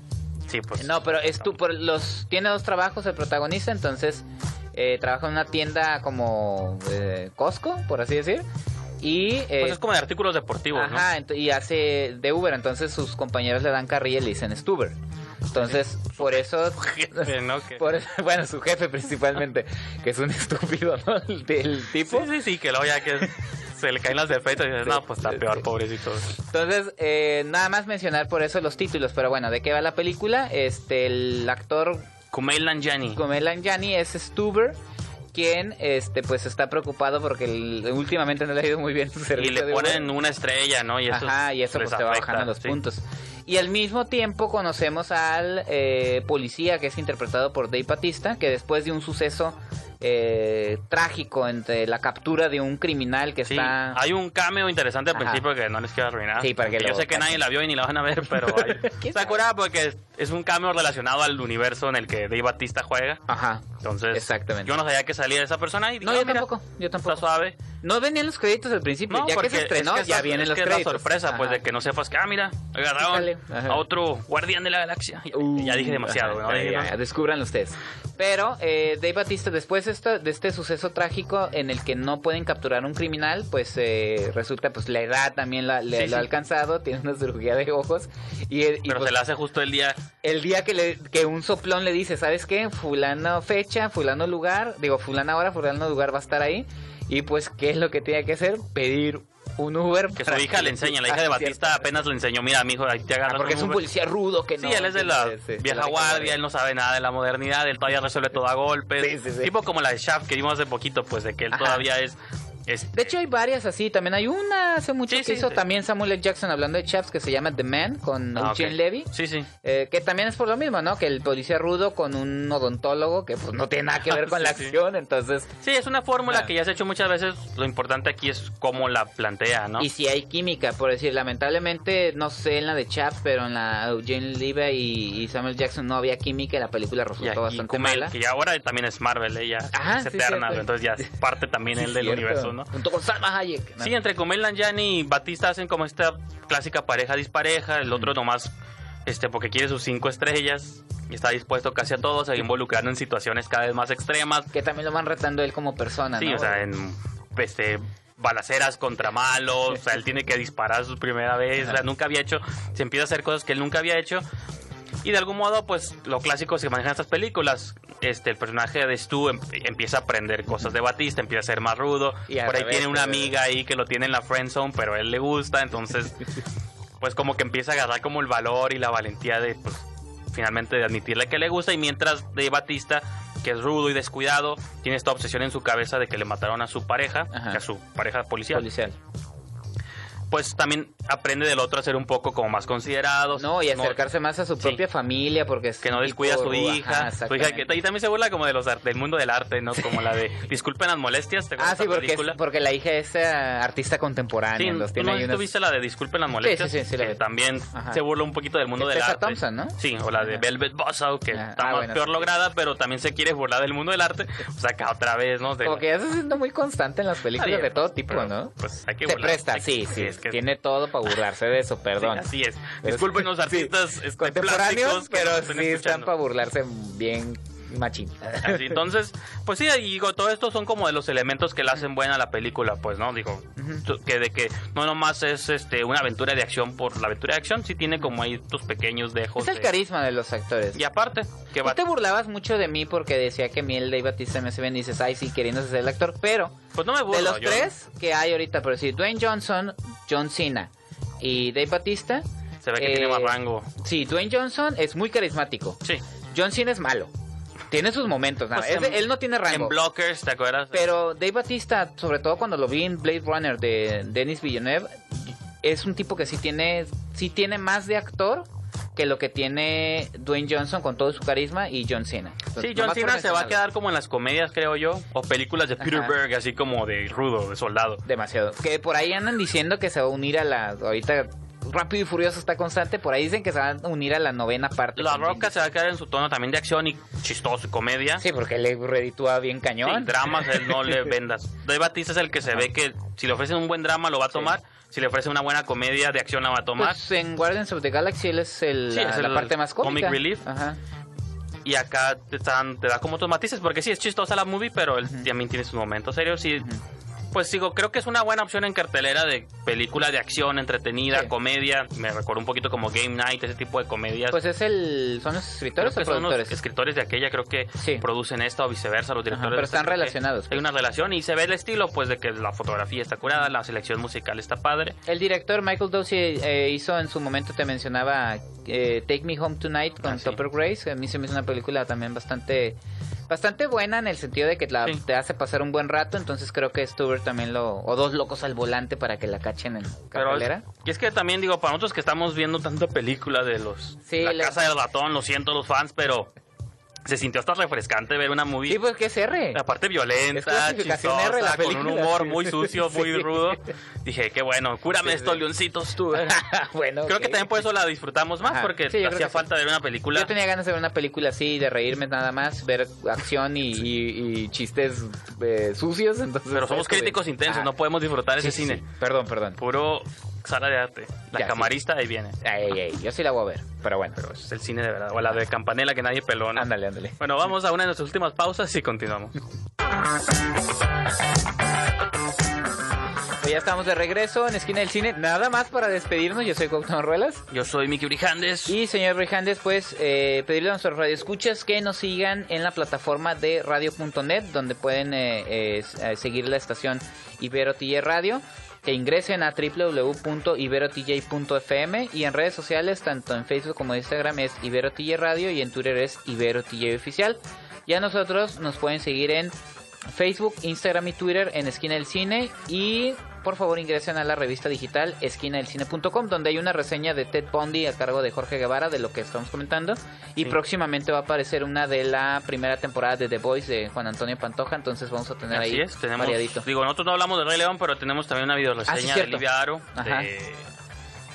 B: Sí, pues.
A: No, pero es tú, por los, tiene dos trabajos el protagonista, entonces eh, trabaja en una tienda como eh, Costco, por así decir. Y, eh,
B: Pues es como de artículos deportivos,
A: Ajá, ent- y hace de Uber, entonces sus compañeros le dan carrilla y le dicen Stuber. Entonces, por eso... bueno, su jefe principalmente, que es un estúpido, ¿no? El, tipo.
B: Sí, sí, sí, que luego ya que se le caen las defectas y dices, no, pues está peor,
A: sí.
B: pobrecito.
A: Entonces, eh, nada más mencionar por eso los títulos, pero bueno, ¿de qué va la película? Este, el actor
B: Kumail Nanjiani.
A: Kumail Nanjiani es Stuber, quien, este, pues está preocupado porque el- últimamente no le ha ido muy bien su
B: Y
A: servicio
B: le
A: de Uber.
B: ponen una estrella, ¿no? Y eso,
A: Ajá, y eso pues te va bajando los
B: sí.
A: puntos. Y al mismo tiempo conocemos al eh, policía que es interpretado por Dave Batista, que después de un suceso eh, trágico entre la captura de un criminal que
B: Sí,
A: está...
B: hay un cameo interesante al
A: Ajá.
B: principio que no les quiero arruinar.
A: Sí, para que
B: Yo sé que nadie la vio y ni la van a ver, pero hay-
A: ¿Quién
B: está curada porque es un cameo relacionado al universo en el que Dave Batista juega.
A: Ajá.
B: Entonces,
A: Exactamente.
B: yo no sabía que salía esa persona y dije,
A: No,
B: "Ah,
A: yo
B: mira,
A: tampoco, yo
B: Está
A: tampoco.
B: suave.
A: No venían los créditos al principio,
B: No,
A: ya que se estrenó,
B: es que
A: ya
B: es-
A: vienen
B: es
A: los
B: que es
A: créditos.
B: la sorpresa, pues, de que no sepas que, ah, mira, agarraron a otro guardián de la galaxia. Y-
A: Uh,
B: ya dije demasiado, ¿no?
A: ya,
B: Dije,
A: ya,
B: no.
A: ya, descúbranlo ustedes. Pero eh, Dave Batista, después de, este suceso trágico en el que no pueden capturar un criminal, pues eh, resulta, pues la edad también la, le,
B: Sí,
A: lo
B: sí.
A: ha alcanzado, tiene una cirugía de ojos. Y, y,
B: Pero
A: pues,
B: se le hace justo el día.
A: el día que, le, que un soplón le dice, ¿sabes qué? Fulano fecha, fulano lugar, digo, fulano hora, fulano lugar va a estar ahí. Y pues, ¿qué es lo que tiene que hacer? Pedir un Uber.
B: Que su hija le enseña, la hija
A: Ah,
B: de
A: cierto.
B: Batista apenas le enseñó, mira, mijo, ahí te
A: Ah,
B: agarras
A: porque es un
B: Uber".
A: policía rudo que
B: Sí,
A: no.
B: él es de la
A: Sí, sí,
B: vieja
A: la
B: guardia, él no sabe nada de la modernidad, él todavía resuelve todo a golpes.
A: Sí, sí, sí.
B: Tipo como la de Shaft que vimos hace poquito, pues de que él
A: Ajá.
B: todavía es... es
A: De hecho, hay varias así. También hay una hace mucho
B: Sí,
A: que
B: sí,
A: hizo
B: sí.
A: también Samuel L. Jackson hablando de Chaps que se llama The Man con
B: Ah,
A: Eugene. Levy.
B: Sí, sí.
A: eh, que también es por lo mismo, ¿no? Que el policía rudo con un odontólogo que pues no tiene nada que ver con la acción. Entonces,
B: Sí, es una fórmula
A: Ah.
B: que ya se ha hecho muchas veces. Lo importante aquí es cómo la plantea, ¿no?
A: y si hay química, por decir, lamentablemente, no sé en la de Chaps, pero en la Eugene Levy y, y Samuel Jackson no había química y la película
B: Y
A: resultó
B: aquí
A: bastante
B: Kumail,
A: mala.
B: que ya ahora también es Marvel, ella
A: Ajá,
B: es
A: sí,
B: eterna, entonces ya es parte también él del
A: Cierto.
B: universo, ¿no?
A: Junto con Salma Hayek. ¿no?
B: Sí, entre Kumail Nanjiani y Batista hacen como esta clásica pareja dispareja, el otro nomás este porque quiere sus cinco estrellas y está dispuesto casi a todo, se involucrando en situaciones cada vez más extremas.
A: Que también lo van retando él como persona,
B: Sí,
A: ¿no?
B: o sea, en este balaceras contra malos, o sea, él tiene que disparar su primera vez, o sea, nunca había hecho, se empieza a hacer cosas que él nunca había hecho. Y de algún modo, pues, lo clásico se maneja en estas películas. Este, el personaje de Stu em- empieza a aprender cosas de Batista, empieza a ser más rudo.
A: Y
B: Por ahí
A: revés,
B: tiene una amiga ahí que lo tiene en la friend zone, pero a él le gusta, entonces, pues como que empieza a agarrar como el valor y la valentía de, pues, finalmente de admitirle que le gusta. Y mientras de Batista, que es rudo y descuidado, tiene esta obsesión en su cabeza de que le mataron a su pareja,
A: Ajá.
B: a su pareja policial
A: policial.
B: pues también aprende del otro a ser un poco como más considerado.
A: No, y acercarse más a su
B: Sí.
A: propia familia porque es
B: que no descuida a su hija.
A: Ajá,
B: su hija que y también se burla como de los del mundo del arte, ¿no? Como la de Disculpen las molestias, ¿te
A: Ah, sí, porque, es- porque la hija es eh, artista contemporánea.
B: Sí, ¿tú
A: tiene
B: no tuviste la de Disculpen las molestias?
A: sí, sí, sí,
B: que también
A: Ajá.
B: se burla un poquito del mundo
A: Es
B: del arte.
A: Thompson, ¿no?
B: Sí, o la de
A: Ajá.
B: Velvet Buzzsaw, que
A: Ah,
B: está
A: ah,
B: más
A: bueno,
B: peor lograda, pero también se quiere burlar del mundo del arte. O sea, acá otra vez, ¿no? De-
A: Como que ya se siendo muy constante en las películas de todo tipo, ¿no?
B: Pues hay que
A: Se presta,
B: que-
A: sí, sí.
B: que-
A: Tiene todo para burlarse de eso,
B: sí,
A: perdón.
B: así es. Disculpen los
A: sí,
B: artistas este,
A: Contemporáneos,
B: plásticos que
A: pero sí
B: estén
A: están
B: escuchando.
A: para burlarse bien machín.
B: Así, entonces, pues sí, digo, todo esto son como de los elementos que le hacen buena a la película, pues, ¿no? Digo, que de que no nomás es este una aventura de acción por la aventura de acción, sí tiene como ahí estos pequeños dejos.
A: Es el
B: de-
A: carisma de los actores.
B: Y aparte, que
A: Tú
B: va,
A: te burlabas mucho de mí porque decía que a mí el Dave Batista me bien y dices, ay, sí, queriendo ser el actor. Pero
B: pues no me burlo.
A: de los
B: yo-
A: tres que hay ahorita, pero sí, Dwayne Johnson, John Cena y Dave Batista.
B: Se ve que
A: eh,
B: tiene más rango.
A: Sí, Dwayne Johnson es muy carismático.
B: Sí.
A: John Cena es malo. Tiene sus momentos, nada.
B: Pues en-
A: él no tiene rango.
B: En Blockers, ¿te acuerdas?
A: Pero Dave Batista, sobre todo cuando lo vi en Blade Runner de Denis Villeneuve, es un tipo que sí tiene, sí tiene más de actor que lo que tiene Dwayne Johnson con todo su carisma y John Cena.
B: Sí, John Cena se va a quedar como en las comedias, creo yo, o películas de Peter
A: Ajá.
B: Berg, así como de rudo, de soldado.
A: Demasiado. Que por ahí andan diciendo que se va a unir a la... Ahorita Rápido y Furioso está constante, por ahí dicen que se van a unir a la novena parte.
B: La Roca
A: Vin
B: se va a quedar en su tono también de acción y chistoso y comedia.
A: Sí, porque le reditúa bien cañón.
B: Sí, dramas él no le vendas. Dave Batista es el que se ve que si le ofrecen un buen drama lo va a tomar, si le ofrecen una buena comedia de acción la va a tomar.
A: Pues en Guardians of the Galaxy él es, el,
B: Sí,
A: la,
B: es
A: la
B: el
A: parte más cómica.
B: comic relief.
A: Ajá.
B: y acá te, están- te da como otros matices, porque sí es chistosa la movie, pero él también tiene sus momentos serios y... Pues digo, creo que es una buena opción en cartelera de película de acción, entretenida,
A: Sí.
B: comedia. Me recuerdo un poquito como Game Night, ese tipo de comedias.
A: Pues es el... ¿Son los
B: Creo
A: escritores
B: que
A: o
B: son los
A: productores?
B: escritores de aquella, creo que
A: Sí.
B: producen esta o viceversa, los directores.
A: pero
B: de esta,
A: están
B: creo
A: relacionados,
B: Hay
A: pues.
B: una relación y se ve el estilo, pues, de que la fotografía está curada, la selección musical está padre.
A: El director Michael Dorsey eh, hizo en su momento, te mencionaba, eh, Take Me Home Tonight con
B: Ah, sí.
A: Topper Grace. A mí se me hizo una película también bastante bastante buena en el sentido de que la,
B: Sí.
A: te hace pasar un buen rato. Entonces creo que Stuber también lo... O dos locos al volante para que la cachen en
B: es,
A: cartelera.
B: y es que también digo, para nosotros que estamos viendo tanta película de los...
A: Sí,
B: la Casa del Ratón, lo siento los fans, pero se sintió hasta refrescante ver una movie...
A: Sí, pues que es R.
B: Aparte violenta, chistosa,
A: R la
B: con un humor muy sucio, muy rudo. Dije, qué bueno, cúrame
A: Sí,
B: estos leoncitos tú.
A: bueno,
B: Creo que también por eso la disfrutamos más,
A: Ajá.
B: porque hacía falta ver una película.
A: Yo tenía ganas de ver una película así, de reírme nada más, ver acción y, y- y chistes eh, sucios. Entonces,
B: Pero somos
A: de-
B: críticos intensos,
A: Ajá.
B: no podemos disfrutar ese cine.
A: Perdón, perdón.
B: Puro sala de arte. La
A: Ya, sí.
B: camarista ahí viene.
A: Ey, ey, yo sí la voy a ver, pero bueno.
B: Pero es el cine de verdad. O la de Campanella que nadie peló, ¿no?
A: Ándale, ándale.
B: Bueno, vamos a una de nuestras últimas pausas y continuamos.
A: Pues ya estamos de regreso en Esquina del Cine. Nada más para despedirnos, yo soy Cuauhtémoc Ruelas.
B: Yo soy Miki Brijandes.
A: Y señor Brijandes, pues eh, pedirle a nuestros radioescuchas que nos sigan en la plataforma de radio.net, donde pueden eh, eh, seguir la estación Ibero TJ Radio. Que ingresen a www.iberotj.fm y en redes sociales, tanto en Facebook como en Instagram, es Ibero TJ Radio y en Twitter es Ibero TJ Oficial. Y a nosotros nos pueden seguir en Facebook, Instagram y Twitter en Esquina del Cine y por favor ingresen a la revista digital esquinadelcine.com donde hay una reseña de Ted Bundy a cargo de Jorge Guevara de lo que estamos comentando y
B: Sí.
A: próximamente va a aparecer una de la primera temporada de The Voice de Juan Antonio Pantoja entonces vamos a tener
B: Así
A: ahí
B: es, tenemos.
A: variadito.
B: Digo, nosotros no hablamos de Rey León, pero tenemos también una video
A: Ah, sí,
B: reseña de
A: cierto.
B: Livia Aro.
A: Ajá.
B: De,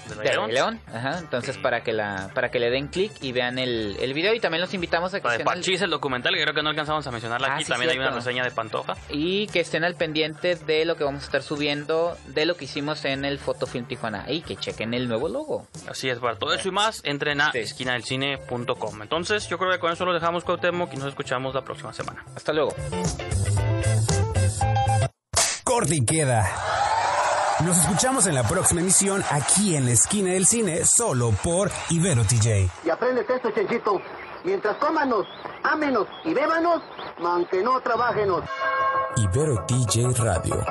B: de Rey
A: de
B: León.
A: Rey León, ajá, entonces
B: Sí.
A: para que la para que le den clic y vean el, el video y también los invitamos a que
B: La de Parchís, el documental, que creo que no alcanzamos a mencionarla
A: Ah,
B: aquí.
A: sí,
B: también hay una reseña de Pantoja.
A: y que estén al pendiente de lo que vamos a estar subiendo de lo que hicimos en el Fotofilm Tijuana y que chequen el nuevo logo.
B: Así es, para todo eso y más, entren a
A: Sí.
B: esquinadelcine.com. Entonces, yo creo que con eso lo dejamos, Cuauhtémoc, y nos escuchamos la próxima semana.
A: Hasta luego.
C: Corte y queda. Nos escuchamos en la próxima emisión aquí en la esquina del cine, solo por Ibero TJ.
H: Y aprendes esto, Chenchito. Mientras cómanos, ámenos y bébanos, aunque no trabajenos.
F: Ibero TJ Radio.